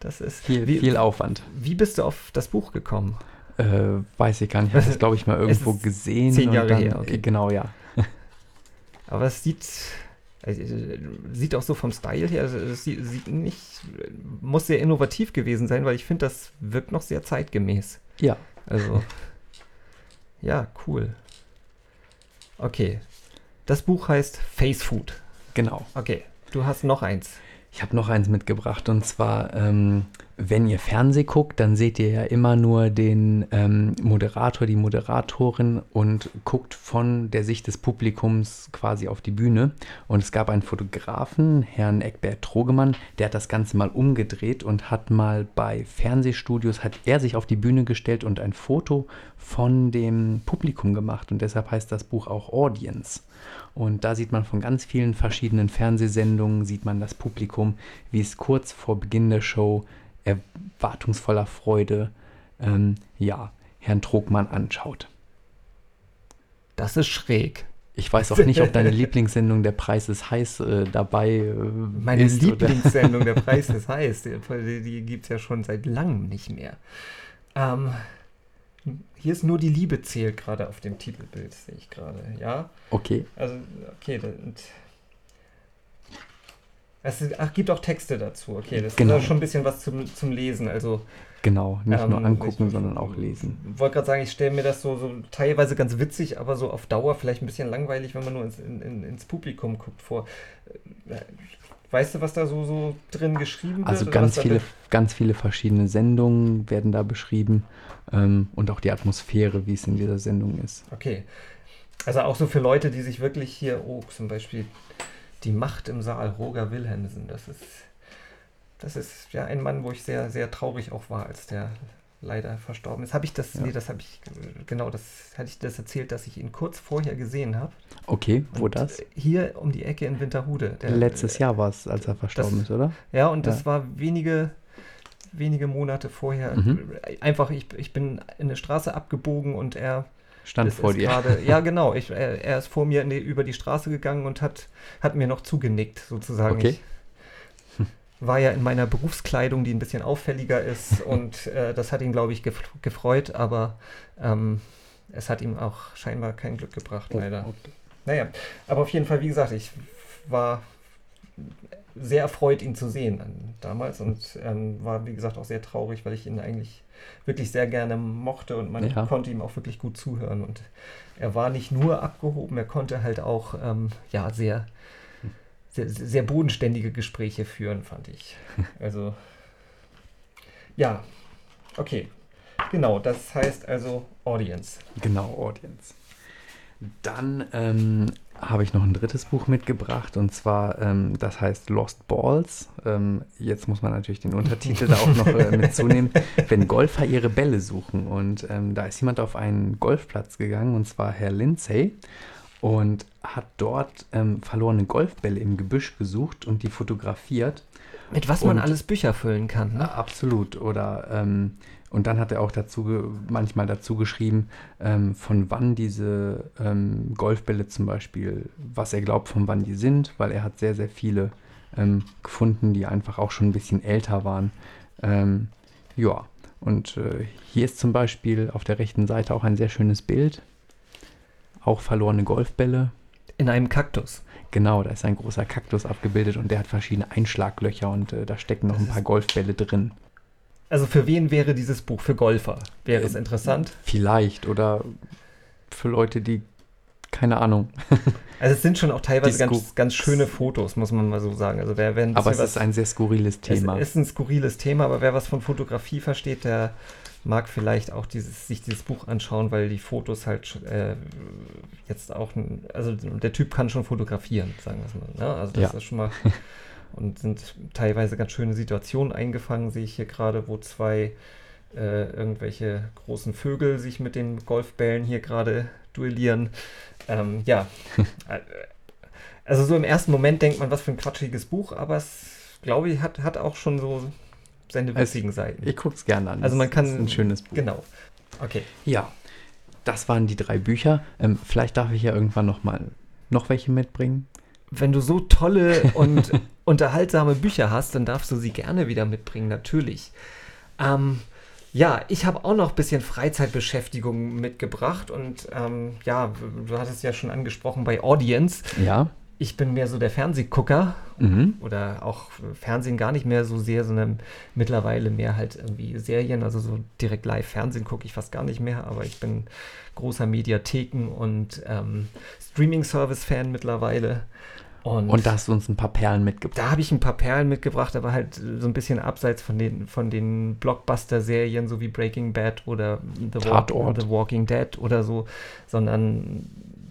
das ist viel, wie, viel Aufwand. Wie bist du auf das Buch gekommen? Äh, weiß ich gar nicht. Ich habe das, glaube ich, mal irgendwo gesehen. zehn Jahre dann, her, okay. Genau, ja. Aber es sieht, äh, sieht auch so vom Style her, also es sieht, sieht nicht, muss sehr innovativ gewesen sein, weil ich finde, das wirkt noch sehr zeitgemäß. Ja. Also, ja, cool. Okay. Das Buch heißt Face Food. Genau. Okay. Du hast noch eins. Ich habe noch eins mitgebracht und zwar, ähm, wenn ihr Fernseh guckt, dann seht ihr ja immer nur den ähm, Moderator, die Moderatorin und guckt von der Sicht des Publikums quasi auf die Bühne. Und es gab einen Fotografen, Herrn Eckbert Trogemann, der hat das Ganze mal umgedreht und hat mal bei Fernsehstudios, hat er sich auf die Bühne gestellt und ein Foto von dem Publikum gemacht. Und deshalb heißt das Buch auch Audience. Und da sieht man von ganz vielen verschiedenen Fernsehsendungen, sieht man das Publikum, wie es kurz vor Beginn der Show erwartungsvoller Freude, ähm, ja, Herrn Trogmann anschaut. Das ist schräg. Ich weiß auch nicht, ob deine Lieblingssendung Der Preis ist heiß äh, dabei äh, Meine ist. Lieblingssendung, der Preis ist heiß, die, die gibt es ja schon seit langem nicht mehr. Ähm, hier ist nur die Liebe zählt gerade auf dem Titelbild, sehe ich gerade, ja? Okay, Also, okay, und es ach, gibt auch Texte dazu, okay, das Genau. ist schon ein bisschen was zum, zum Lesen, also genau. Nicht nur Ähm, angucken, ich- sondern auch lesen. wollte gerade sagen, ich stelle mir das so, so teilweise ganz witzig, aber so auf Dauer vielleicht ein bisschen langweilig, wenn man nur ins, in, in, ins Publikum guckt vor. Äh, Weißt du, was da so, so drin geschrieben wird? Also ganz viele, ganz viele verschiedene Sendungen werden da beschrieben ähm, und auch die Atmosphäre, wie es in dieser Sendung ist. Okay. Also auch so für Leute, die sich wirklich hier, oh, zum Beispiel die Macht im Saal, Roger Wilhelmsen, das ist, das ist ja ein Mann, wo ich sehr, sehr traurig auch war, als der leider verstorben ist. Habe ich das, Ja. nee, das habe ich, genau, das hatte ich das erzählt, dass ich ihn kurz vorher gesehen habe. Okay, wo Und das? Hier um die Ecke in Winterhude. Der- Letztes Jahr war es, als er verstorben ist, oder? Ja, und das Ja. war wenige, wenige Monate vorher. Mhm. Einfach, ich, ich bin in eine Straße abgebogen und er Stand ist- vor dir. Gerade, ja, genau. Ich, er, er ist vor mir die, über die Straße gegangen und hat, hat mir noch zugenickt, sozusagen. Okay. Ich war ja in meiner Berufskleidung, die ein bisschen auffälliger ist und äh, das hat ihn, glaube ich, gef gefreut, aber ähm, es hat ihm auch scheinbar kein Glück gebracht, Oh, leider. okay. Naja, aber auf jeden Fall, wie gesagt, ich war sehr erfreut, ihn zu sehen damals und ähm, war, wie gesagt, auch sehr traurig, weil ich ihn eigentlich wirklich sehr gerne mochte und man Ja. konnte ihm auch wirklich gut zuhören. Und er war nicht nur abgehoben, er konnte halt auch ähm, ja, sehr, sehr, sehr bodenständige Gespräche führen, fand ich. Also, ja, okay. Genau, das heißt also Audience. Genau, Audience. Dann ähm, habe ich noch ein drittes Buch mitgebracht und zwar, ähm, das heißt Lost Balls. Ähm, jetzt muss man natürlich den Untertitel da auch noch äh, mitzunehmen. Wenn Golfer ihre Bälle suchen. Und ähm, da ist jemand auf einen Golfplatz gegangen und zwar Herr Lindsay und hat dort ähm, verlorene Golfbälle im Gebüsch gesucht und die fotografiert. Mit was man Und- alles Bücher füllen kann. Ne? absolut. Oder ähm, und dann hat er auch dazu manchmal dazu geschrieben, ähm, von wann diese ähm, Golfbälle zum Beispiel, was er glaubt, von wann die sind, weil er hat sehr, sehr viele ähm, gefunden, die einfach auch schon ein bisschen älter waren. Ähm, ja, und äh, hier ist zum Beispiel auf der rechten Seite auch ein sehr schönes Bild. Auch verlorene Golfbälle. In einem Kaktus. Genau, da ist ein großer Kaktus abgebildet und der hat verschiedene Einschlaglöcher und äh, da stecken noch Das ein paar Golfbälle drin. Also für wen wäre dieses Buch? Für Golfer? Wäre es Äh, interessant? Vielleicht oder für Leute, die keine Ahnung. Also es sind schon auch teilweise ganz, ganz schöne Fotos, muss man mal so sagen. Also wer, wer Aber es bisschen ist ein sehr skurriles Thema. Es ist ein skurriles Thema, aber wer was von Fotografie versteht, der mag vielleicht auch dieses, sich dieses Buch anschauen, weil die Fotos halt äh, jetzt auch, also der Typ kann schon fotografieren, sagen wir es mal. Ne? Also das Ja. ist schon mal und sind teilweise ganz schöne Situationen eingefangen, sehe ich hier gerade, wo zwei äh, irgendwelche großen Vögel sich mit den Golfbällen hier gerade duellieren. Ähm, ja, Äh, also so im ersten Moment denkt man, was für ein quatschiges Buch, aber es, glaube ich, hat, hat auch schon so seine Es- witzigen Seiten. ich gucke es gerne an. Also man kann- ist ein schönes Buch. Genau. Okay. Ja. Das waren die drei Bücher. Ähm, vielleicht darf ich ja irgendwann noch mal noch welche mitbringen. Wenn du so tolle und unterhaltsame Bücher hast, dann darfst du sie gerne wieder mitbringen, natürlich. Ähm, ja, ich habe auch noch ein bisschen Freizeitbeschäftigung mitgebracht und ähm, ja, du hattest ja schon angesprochen bei Audience. Ja. Ich bin mehr so der Fernsehgucker Mhm. oder auch Fernsehen gar nicht mehr so sehr, sondern mittlerweile mehr halt irgendwie Serien, also so direkt live Fernsehen gucke ich fast gar nicht mehr, aber ich bin großer Mediatheken und ähm, Streaming-Service-Fan mittlerweile. Und, Und da hast du uns ein paar Perlen mitgebracht. da habe ich ein paar Perlen mitgebracht, aber halt so ein bisschen abseits von den, von den Blockbuster-Serien, so wie Breaking Bad oder The, Tatort. The Walking Dead oder so, sondern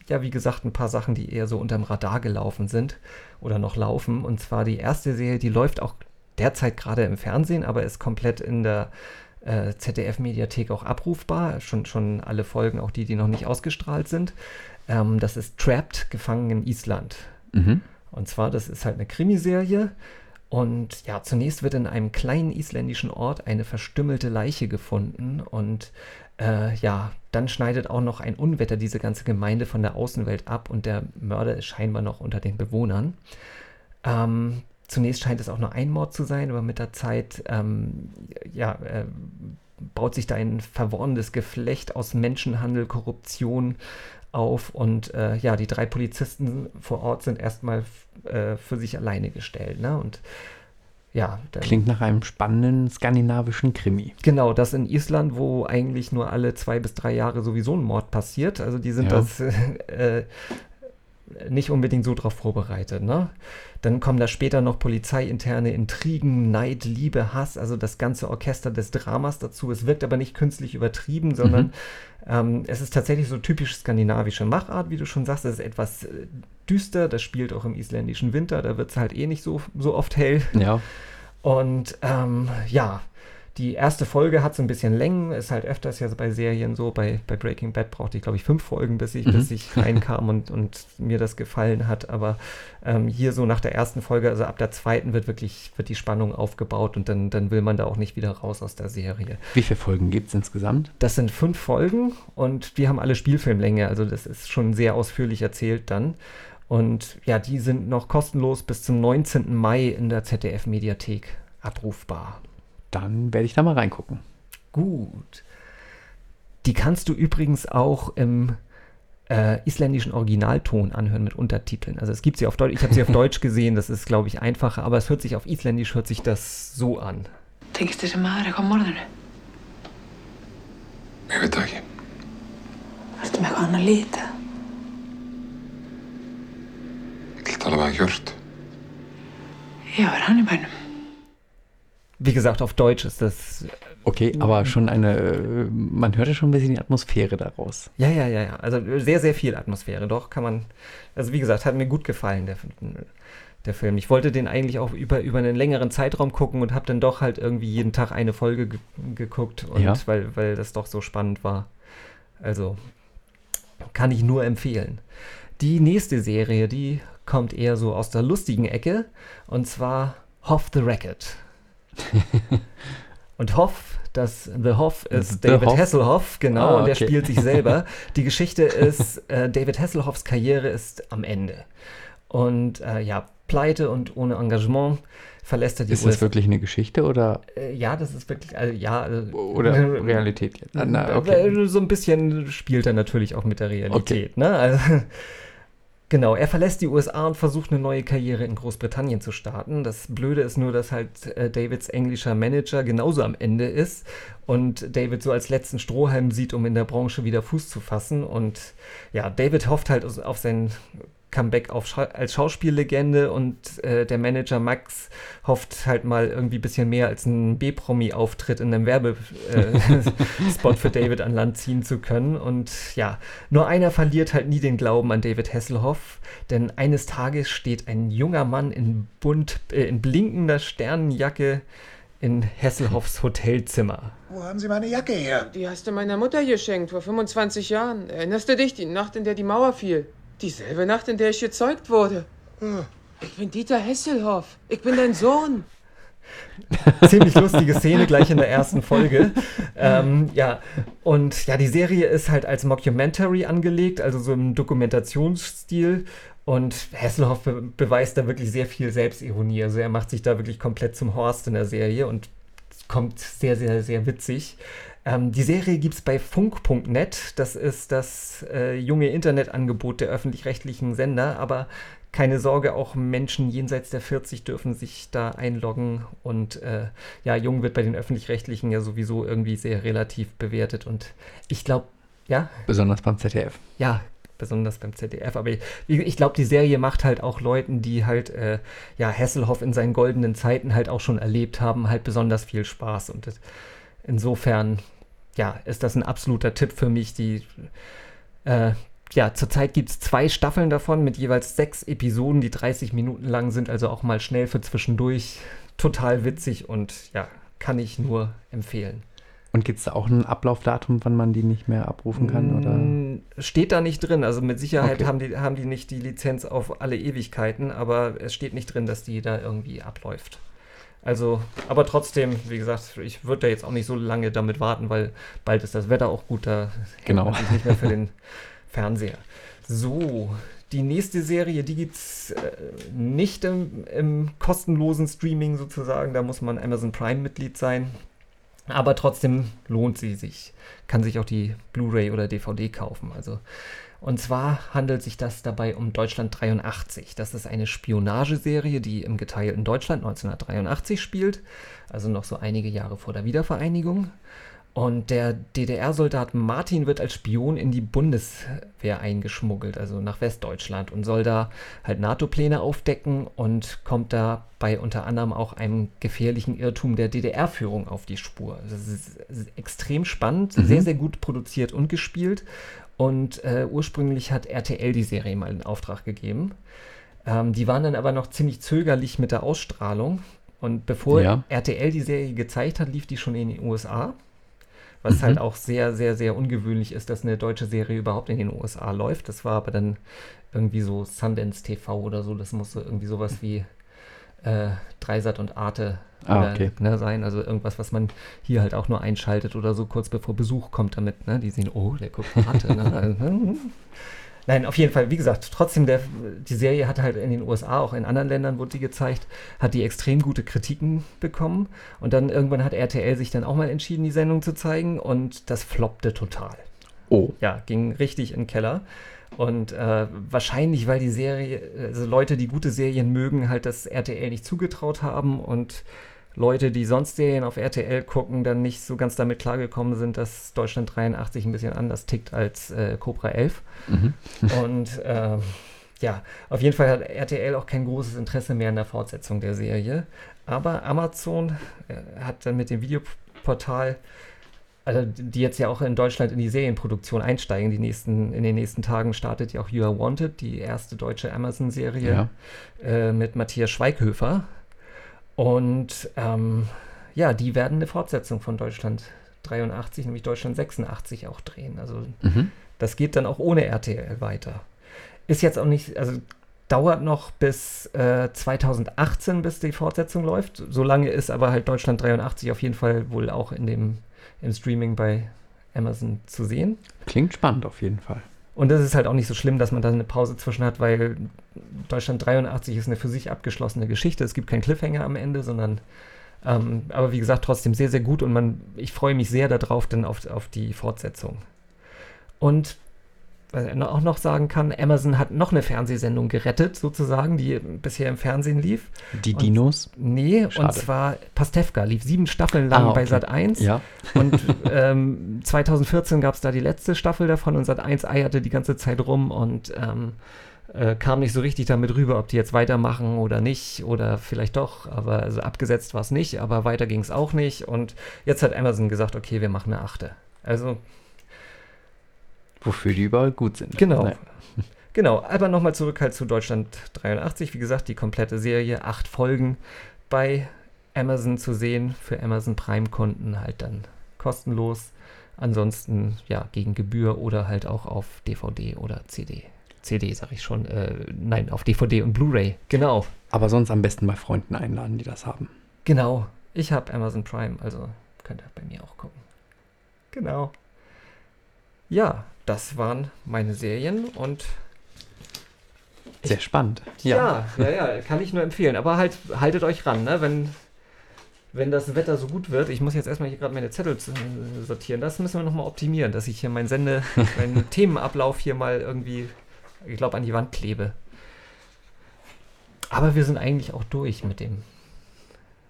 ja, wie gesagt, ein paar Sachen, die eher so unterm Radar gelaufen sind oder noch laufen. Und zwar die erste Serie, die läuft auch derzeit gerade im Fernsehen, aber ist komplett in der äh, ZDF-Mediathek auch abrufbar. Schon, schon alle Folgen, auch die, die noch nicht ausgestrahlt sind. Ähm, das ist Trapped, gefangen in Island. Mhm. Und zwar, das ist halt eine Krimiserie. Und ja, zunächst wird in einem kleinen isländischen Ort eine verstümmelte Leiche gefunden. Und äh, ja, dann schneidet auch noch ein Unwetter diese ganze Gemeinde von der Außenwelt ab und der Mörder ist scheinbar noch unter den Bewohnern. Ähm, zunächst scheint es auch nur ein Mord zu sein, aber mit der Zeit ähm, ja, äh, baut sich da ein verworrenes Geflecht aus Menschenhandel, Korruption auf und äh, ja, die drei Polizisten vor Ort sind erstmal äh, für sich alleine gestellt. Ne? Und ja, Klingt nach einem spannenden skandinavischen Krimi. genau, das in Island, wo eigentlich nur alle zwei bis drei Jahre sowieso ein Mord passiert. Also die sind Ja. das äh, nicht unbedingt so drauf vorbereitet. Ne? Dann kommen da später noch polizeiinterne Intrigen, Neid, Liebe, Hass, also das ganze Orchester des Dramas dazu. Es wirkt aber nicht künstlich übertrieben, sondern ähm, es ist tatsächlich so typisch skandinavische Machart, wie du schon sagst. Es ist etwas äh, düster, das spielt auch im isländischen Winter, da wird es halt eh nicht so, so oft hell. Ja. Und ähm, ja, die erste Folge hat so ein bisschen Längen, ist halt öfters ja bei Serien so. Bei, bei Breaking Bad brauchte ich, glaube ich, fünf Folgen, bis ich, Mhm. bis ich reinkam und, und mir das gefallen hat. Aber ähm, hier so nach der ersten Folge, also ab der zweiten wird wirklich, wird die Spannung aufgebaut und dann, dann will man da auch nicht wieder raus aus der Serie. Wie viele Folgen gibt es insgesamt? Das sind fünf Folgen und die haben alle Spielfilmlänge, also das ist schon sehr ausführlich erzählt dann. Und ja, die sind noch kostenlos bis zum 19. Mai in der ZDF-Mediathek abrufbar. Dann werde ich da mal reingucken. Gut. Die kannst du übrigens auch im äh, isländischen Originalton anhören mit Untertiteln. Also es gibt sie auf Deutsch, ich habe sie auf Deutsch gesehen, das ist, glaube ich, einfacher, aber es hört sich auf Isländisch hört sich das so an. Þessi maður eitthvað morðinu? Ég veit það ekki. Ertu með eitthvað annað lítið? Ég vil tala við að Hjört. Já, er hann í bænum? Wie gesagt, auf Deutsch ist das Okay, aber schon eine, äh, man hörte schon ein bisschen die Atmosphäre daraus. Ja, ja, ja, ja. Also sehr, sehr viel Atmosphäre. Doch, kann man. Also wie gesagt, hat mir gut gefallen, der, der Film. Ich wollte den eigentlich auch über, über einen längeren Zeitraum gucken und habe dann doch halt irgendwie jeden Tag eine Folge ge geguckt, und Ja. weil, weil das doch so spannend war. Also kann ich nur empfehlen. Die nächste Serie, die kommt eher so aus der lustigen Ecke und zwar Hoff the Racket. Und Hoff, das The Hoff ist The David Hoff? Hasselhoff, genau, Ah, und der okay. spielt sich selber. Die Geschichte ist, äh, David Hasselhoffs Karriere ist am Ende. Und äh, ja, pleite und ohne Engagement verlässt er die Ist das wirklich eine Geschichte oder, Äh, ja, das ist wirklich, also, ja. Also, oder Realität jetzt? Ah, na, äh, okay. So ein bisschen spielt er natürlich auch mit der Realität. Ne? Also, genau, er verlässt die USA und versucht eine neue Karriere in Großbritannien zu starten. Das Blöde ist nur, dass halt äh, Davids englischer Manager genauso am Ende ist und David so als letzten Strohhalm sieht, um in der Branche wieder Fuß zu fassen. Und ja, David hofft halt auf sein Comeback auf Scha als Schauspiellegende und äh, der Manager Max hofft halt mal irgendwie ein bisschen mehr als ein B-Promi-Auftritt in einem Werbespot für David an Land ziehen zu können. Und ja, nur einer verliert halt nie den Glauben an David Hasselhoff, denn eines Tages steht ein junger Mann in bunt, äh, in blinkender Sternenjacke in Hasselhoffs Hotelzimmer. Wo haben Sie meine Jacke her? Die hast du meiner Mutter geschenkt vor 25 Jahren. Erinnerst du dich, die Nacht, in der die Mauer fiel? Dieselbe Nacht, in der ich gezeugt wurde. Ich bin Dieter Hesselhoff. Ich bin dein Sohn. Ziemlich lustige Szene gleich in der ersten Folge. Ähm, ja, und ja, die Serie ist halt als Mockumentary angelegt, also so im Dokumentationsstil. Und Hasselhoff be beweist da wirklich sehr viel Selbstironie. Also er macht sich da wirklich komplett zum Horst in der Serie und kommt sehr, sehr, sehr witzig. Ähm, die Serie gibt es bei funk.net. Das ist das äh, junge Internetangebot der öffentlich-rechtlichen Sender. Aber keine Sorge, auch Menschen jenseits der 40 dürfen sich da einloggen. Und äh, ja, Jung wird bei den öffentlich-rechtlichen ja sowieso irgendwie sehr relativ bewertet. Und ich glaube, ja. Besonders beim ZDF. Ja, besonders beim ZDF. Aber ich, ich glaube, die Serie macht halt auch Leuten, die halt, äh, ja, Hasselhoff in seinen goldenen Zeiten halt auch schon erlebt haben, halt besonders viel Spaß. Und das, insofern, ja, ist das ein absoluter Tipp für mich, die, äh, ja, zurzeit gibt es zwei Staffeln davon mit jeweils sechs Episoden, die 30 Minuten lang sind, also auch mal schnell für zwischendurch. Total witzig und ja, kann ich nur empfehlen. Und gibt es da auch ein Ablaufdatum, wann man die nicht mehr abrufen kann? Oder? Mm, Steht da nicht drin. Also mit Sicherheit Okay. haben, die, haben die nicht die Lizenz auf alle Ewigkeiten, aber es steht nicht drin, dass die da irgendwie abläuft. Also, aber trotzdem, wie gesagt, ich würde da jetzt auch nicht so lange damit warten, weil bald ist das Wetter auch gut, da hängt Genau. man sich nicht mehr für den Fernseher. So, die nächste Serie, die gibt es äh, nicht im, im kostenlosen Streaming sozusagen. Da muss man Amazon Prime-Mitglied sein. Aber trotzdem lohnt sie sich. Kann sich auch die Blu-ray oder DVD kaufen. Also, und zwar handelt sich das dabei um Deutschland 83. Das ist eine Spionageserie, die im geteilten Deutschland 1983 spielt. Also noch so einige Jahre vor der Wiedervereinigung. Und der DDR-Soldat Martin wird als Spion in die Bundeswehr eingeschmuggelt, also nach Westdeutschland, und soll da halt NATO-Pläne aufdecken und kommt dabei unter anderem auch einem gefährlichen Irrtum der DDR-Führung auf die Spur. Das ist, das ist extrem spannend, sehr, sehr gut produziert und gespielt. Und äh, ursprünglich hat RTL die Serie mal in Auftrag gegeben. Ähm, die waren dann aber noch ziemlich zögerlich mit der Ausstrahlung. Und bevor Ja. RTL die Serie gezeigt hat, lief die schon in den USA. Was halt auch sehr, sehr, sehr ungewöhnlich ist, dass eine deutsche Serie überhaupt in den USA läuft. Das war aber dann irgendwie so Sundance TV oder so. Das musste irgendwie sowas wie äh, Dreisat und Arte Ah, oder, okay. ne, sein. Also irgendwas, was man hier halt auch nur einschaltet oder so kurz bevor Besuch kommt damit. Ne? Die sehen, oh, der guckt Arte. ne? Nein, auf jeden Fall, wie gesagt, trotzdem, der, die Serie hat halt in den USA, auch in anderen Ländern wurde die gezeigt, hat die extrem gute Kritiken bekommen. Und dann irgendwann hat RTL sich dann auch mal entschieden, die Sendung zu zeigen und das floppte total. Oh. Ja, ging richtig in den Keller. Und äh, wahrscheinlich, weil die Serie, also Leute, die gute Serien mögen, halt das RTL nicht zugetraut haben und Leute, die sonst Serien auf RTL gucken, dann nicht so ganz damit klargekommen sind, dass Deutschland 83 ein bisschen anders tickt als äh, Cobra 11. Mhm. Und ähm, ja, auf jeden Fall hat RTL auch kein großes Interesse mehr an der Fortsetzung der Serie. Aber Amazon äh, hat dann mit dem Videoportal, also die jetzt ja auch in Deutschland in die Serienproduktion einsteigen, die nächsten, in den nächsten Tagen startet ja auch You Are Wanted, die erste deutsche Amazon-Serie Ja. äh, mit Matthias Schweighöfer. Und ähm, ja, die werden eine Fortsetzung von Deutschland 83, nämlich Deutschland 86 auch drehen. Also Mhm. das geht dann auch ohne RTL weiter. Ist jetzt auch nicht, also dauert noch bis äh, 2018, bis die Fortsetzung läuft. Solange ist aber halt Deutschland 83 auf jeden Fall wohl auch in dem, im Streaming bei Amazon zu sehen. Klingt spannend auf jeden Fall. Und es ist halt auch nicht so schlimm, dass man da eine Pause zwischen hat, weil Deutschland 83 ist eine für sich abgeschlossene Geschichte. Es gibt keinen Cliffhanger am Ende, sondern ähm, aber wie gesagt, trotzdem sehr, sehr gut und man, ich freue mich sehr darauf, dann auf, auf die Fortsetzung. Und auch noch sagen kann, Amazon hat noch eine Fernsehsendung gerettet, sozusagen, die bisher im Fernsehen lief. Die Und- Dinos? Nee, Schade. und zwar Pastewka, lief sieben Staffeln lang Ah, bei okay. Sat 1. Ja. Und ähm, 2014 gab es da die letzte Staffel davon und Sat 1 eierte die ganze Zeit rum und ähm, äh, kam nicht so richtig damit rüber, ob die jetzt weitermachen oder nicht oder vielleicht doch, aber also abgesetzt war es nicht, aber weiter ging es auch nicht und jetzt hat Amazon gesagt, okay, wir machen eine achte. Also Wofür die überall gut sind. Genau. Naja. Genau, aber nochmal zurück halt zu Deutschland 83. Wie gesagt, die komplette Serie, acht Folgen bei Amazon zu sehen. Für Amazon Prime-Kunden halt dann kostenlos. Ansonsten ja gegen Gebühr oder halt auch auf DVD oder CD. CD sag ich schon. Äh, nein, auf DVD und Blu-ray. Genau. Aber sonst am besten bei Freunden einladen, die das haben. Genau, ich habe Amazon Prime, also könnt ihr bei mir auch gucken. Genau. Ja, das waren meine Serien und Sehr spannend. ja, ja, ja, kann ich nur empfehlen. Aber halt, haltet euch ran, ne? Wenn, wenn das Wetter so gut wird, ich muss jetzt erstmal hier gerade meine Zettel sortieren, das müssen wir nochmal optimieren, dass ich hier meinen Sende, meinen Themenablauf hier mal irgendwie, ich glaube, an die Wand klebe. Aber wir sind eigentlich auch durch mit dem,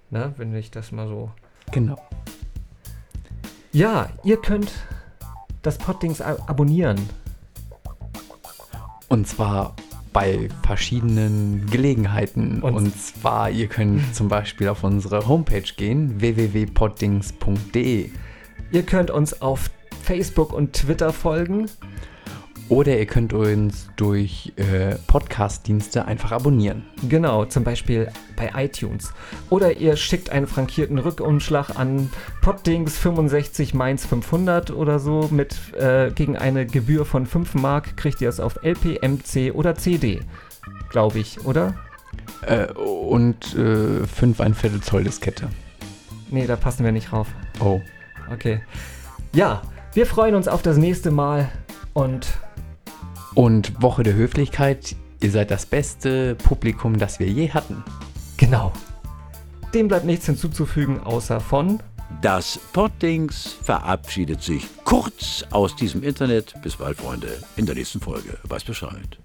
ne? Wenn ich das mal so Genau. Ja, ihr könnt das Poddings abonnieren. Und zwar bei verschiedenen Gelegenheiten. Und- Und, zwar, ihr könnt zum Beispiel auf unsere Homepage gehen, www.poddings.de. Ihr könnt uns auf Facebook und Twitter folgen. Oder ihr könnt uns durch äh, Podcast-Dienste einfach abonnieren. Genau, zum Beispiel bei iTunes. Oder ihr schickt einen frankierten Rückumschlag an Poddings 65 Mainz 500 oder so mit äh, gegen eine Gebühr von 5 Mark kriegt ihr es auf LP, MC oder CD. Glaube ich, oder? Äh, und äh, 5 ein Viertel Zoll Diskette. Nee, da passen wir nicht rauf. Oh. Okay. Ja, wir freuen uns auf das nächste Mal und Und Woche der Höflichkeit. Ihr seid das beste Publikum, das wir je hatten. genau. Dem bleibt nichts hinzuzufügen, außer von Das Poddings verabschiedet sich kurz aus diesem Internet. Bis bald, Freunde. In der nächsten Folge. Weiß Bescheid.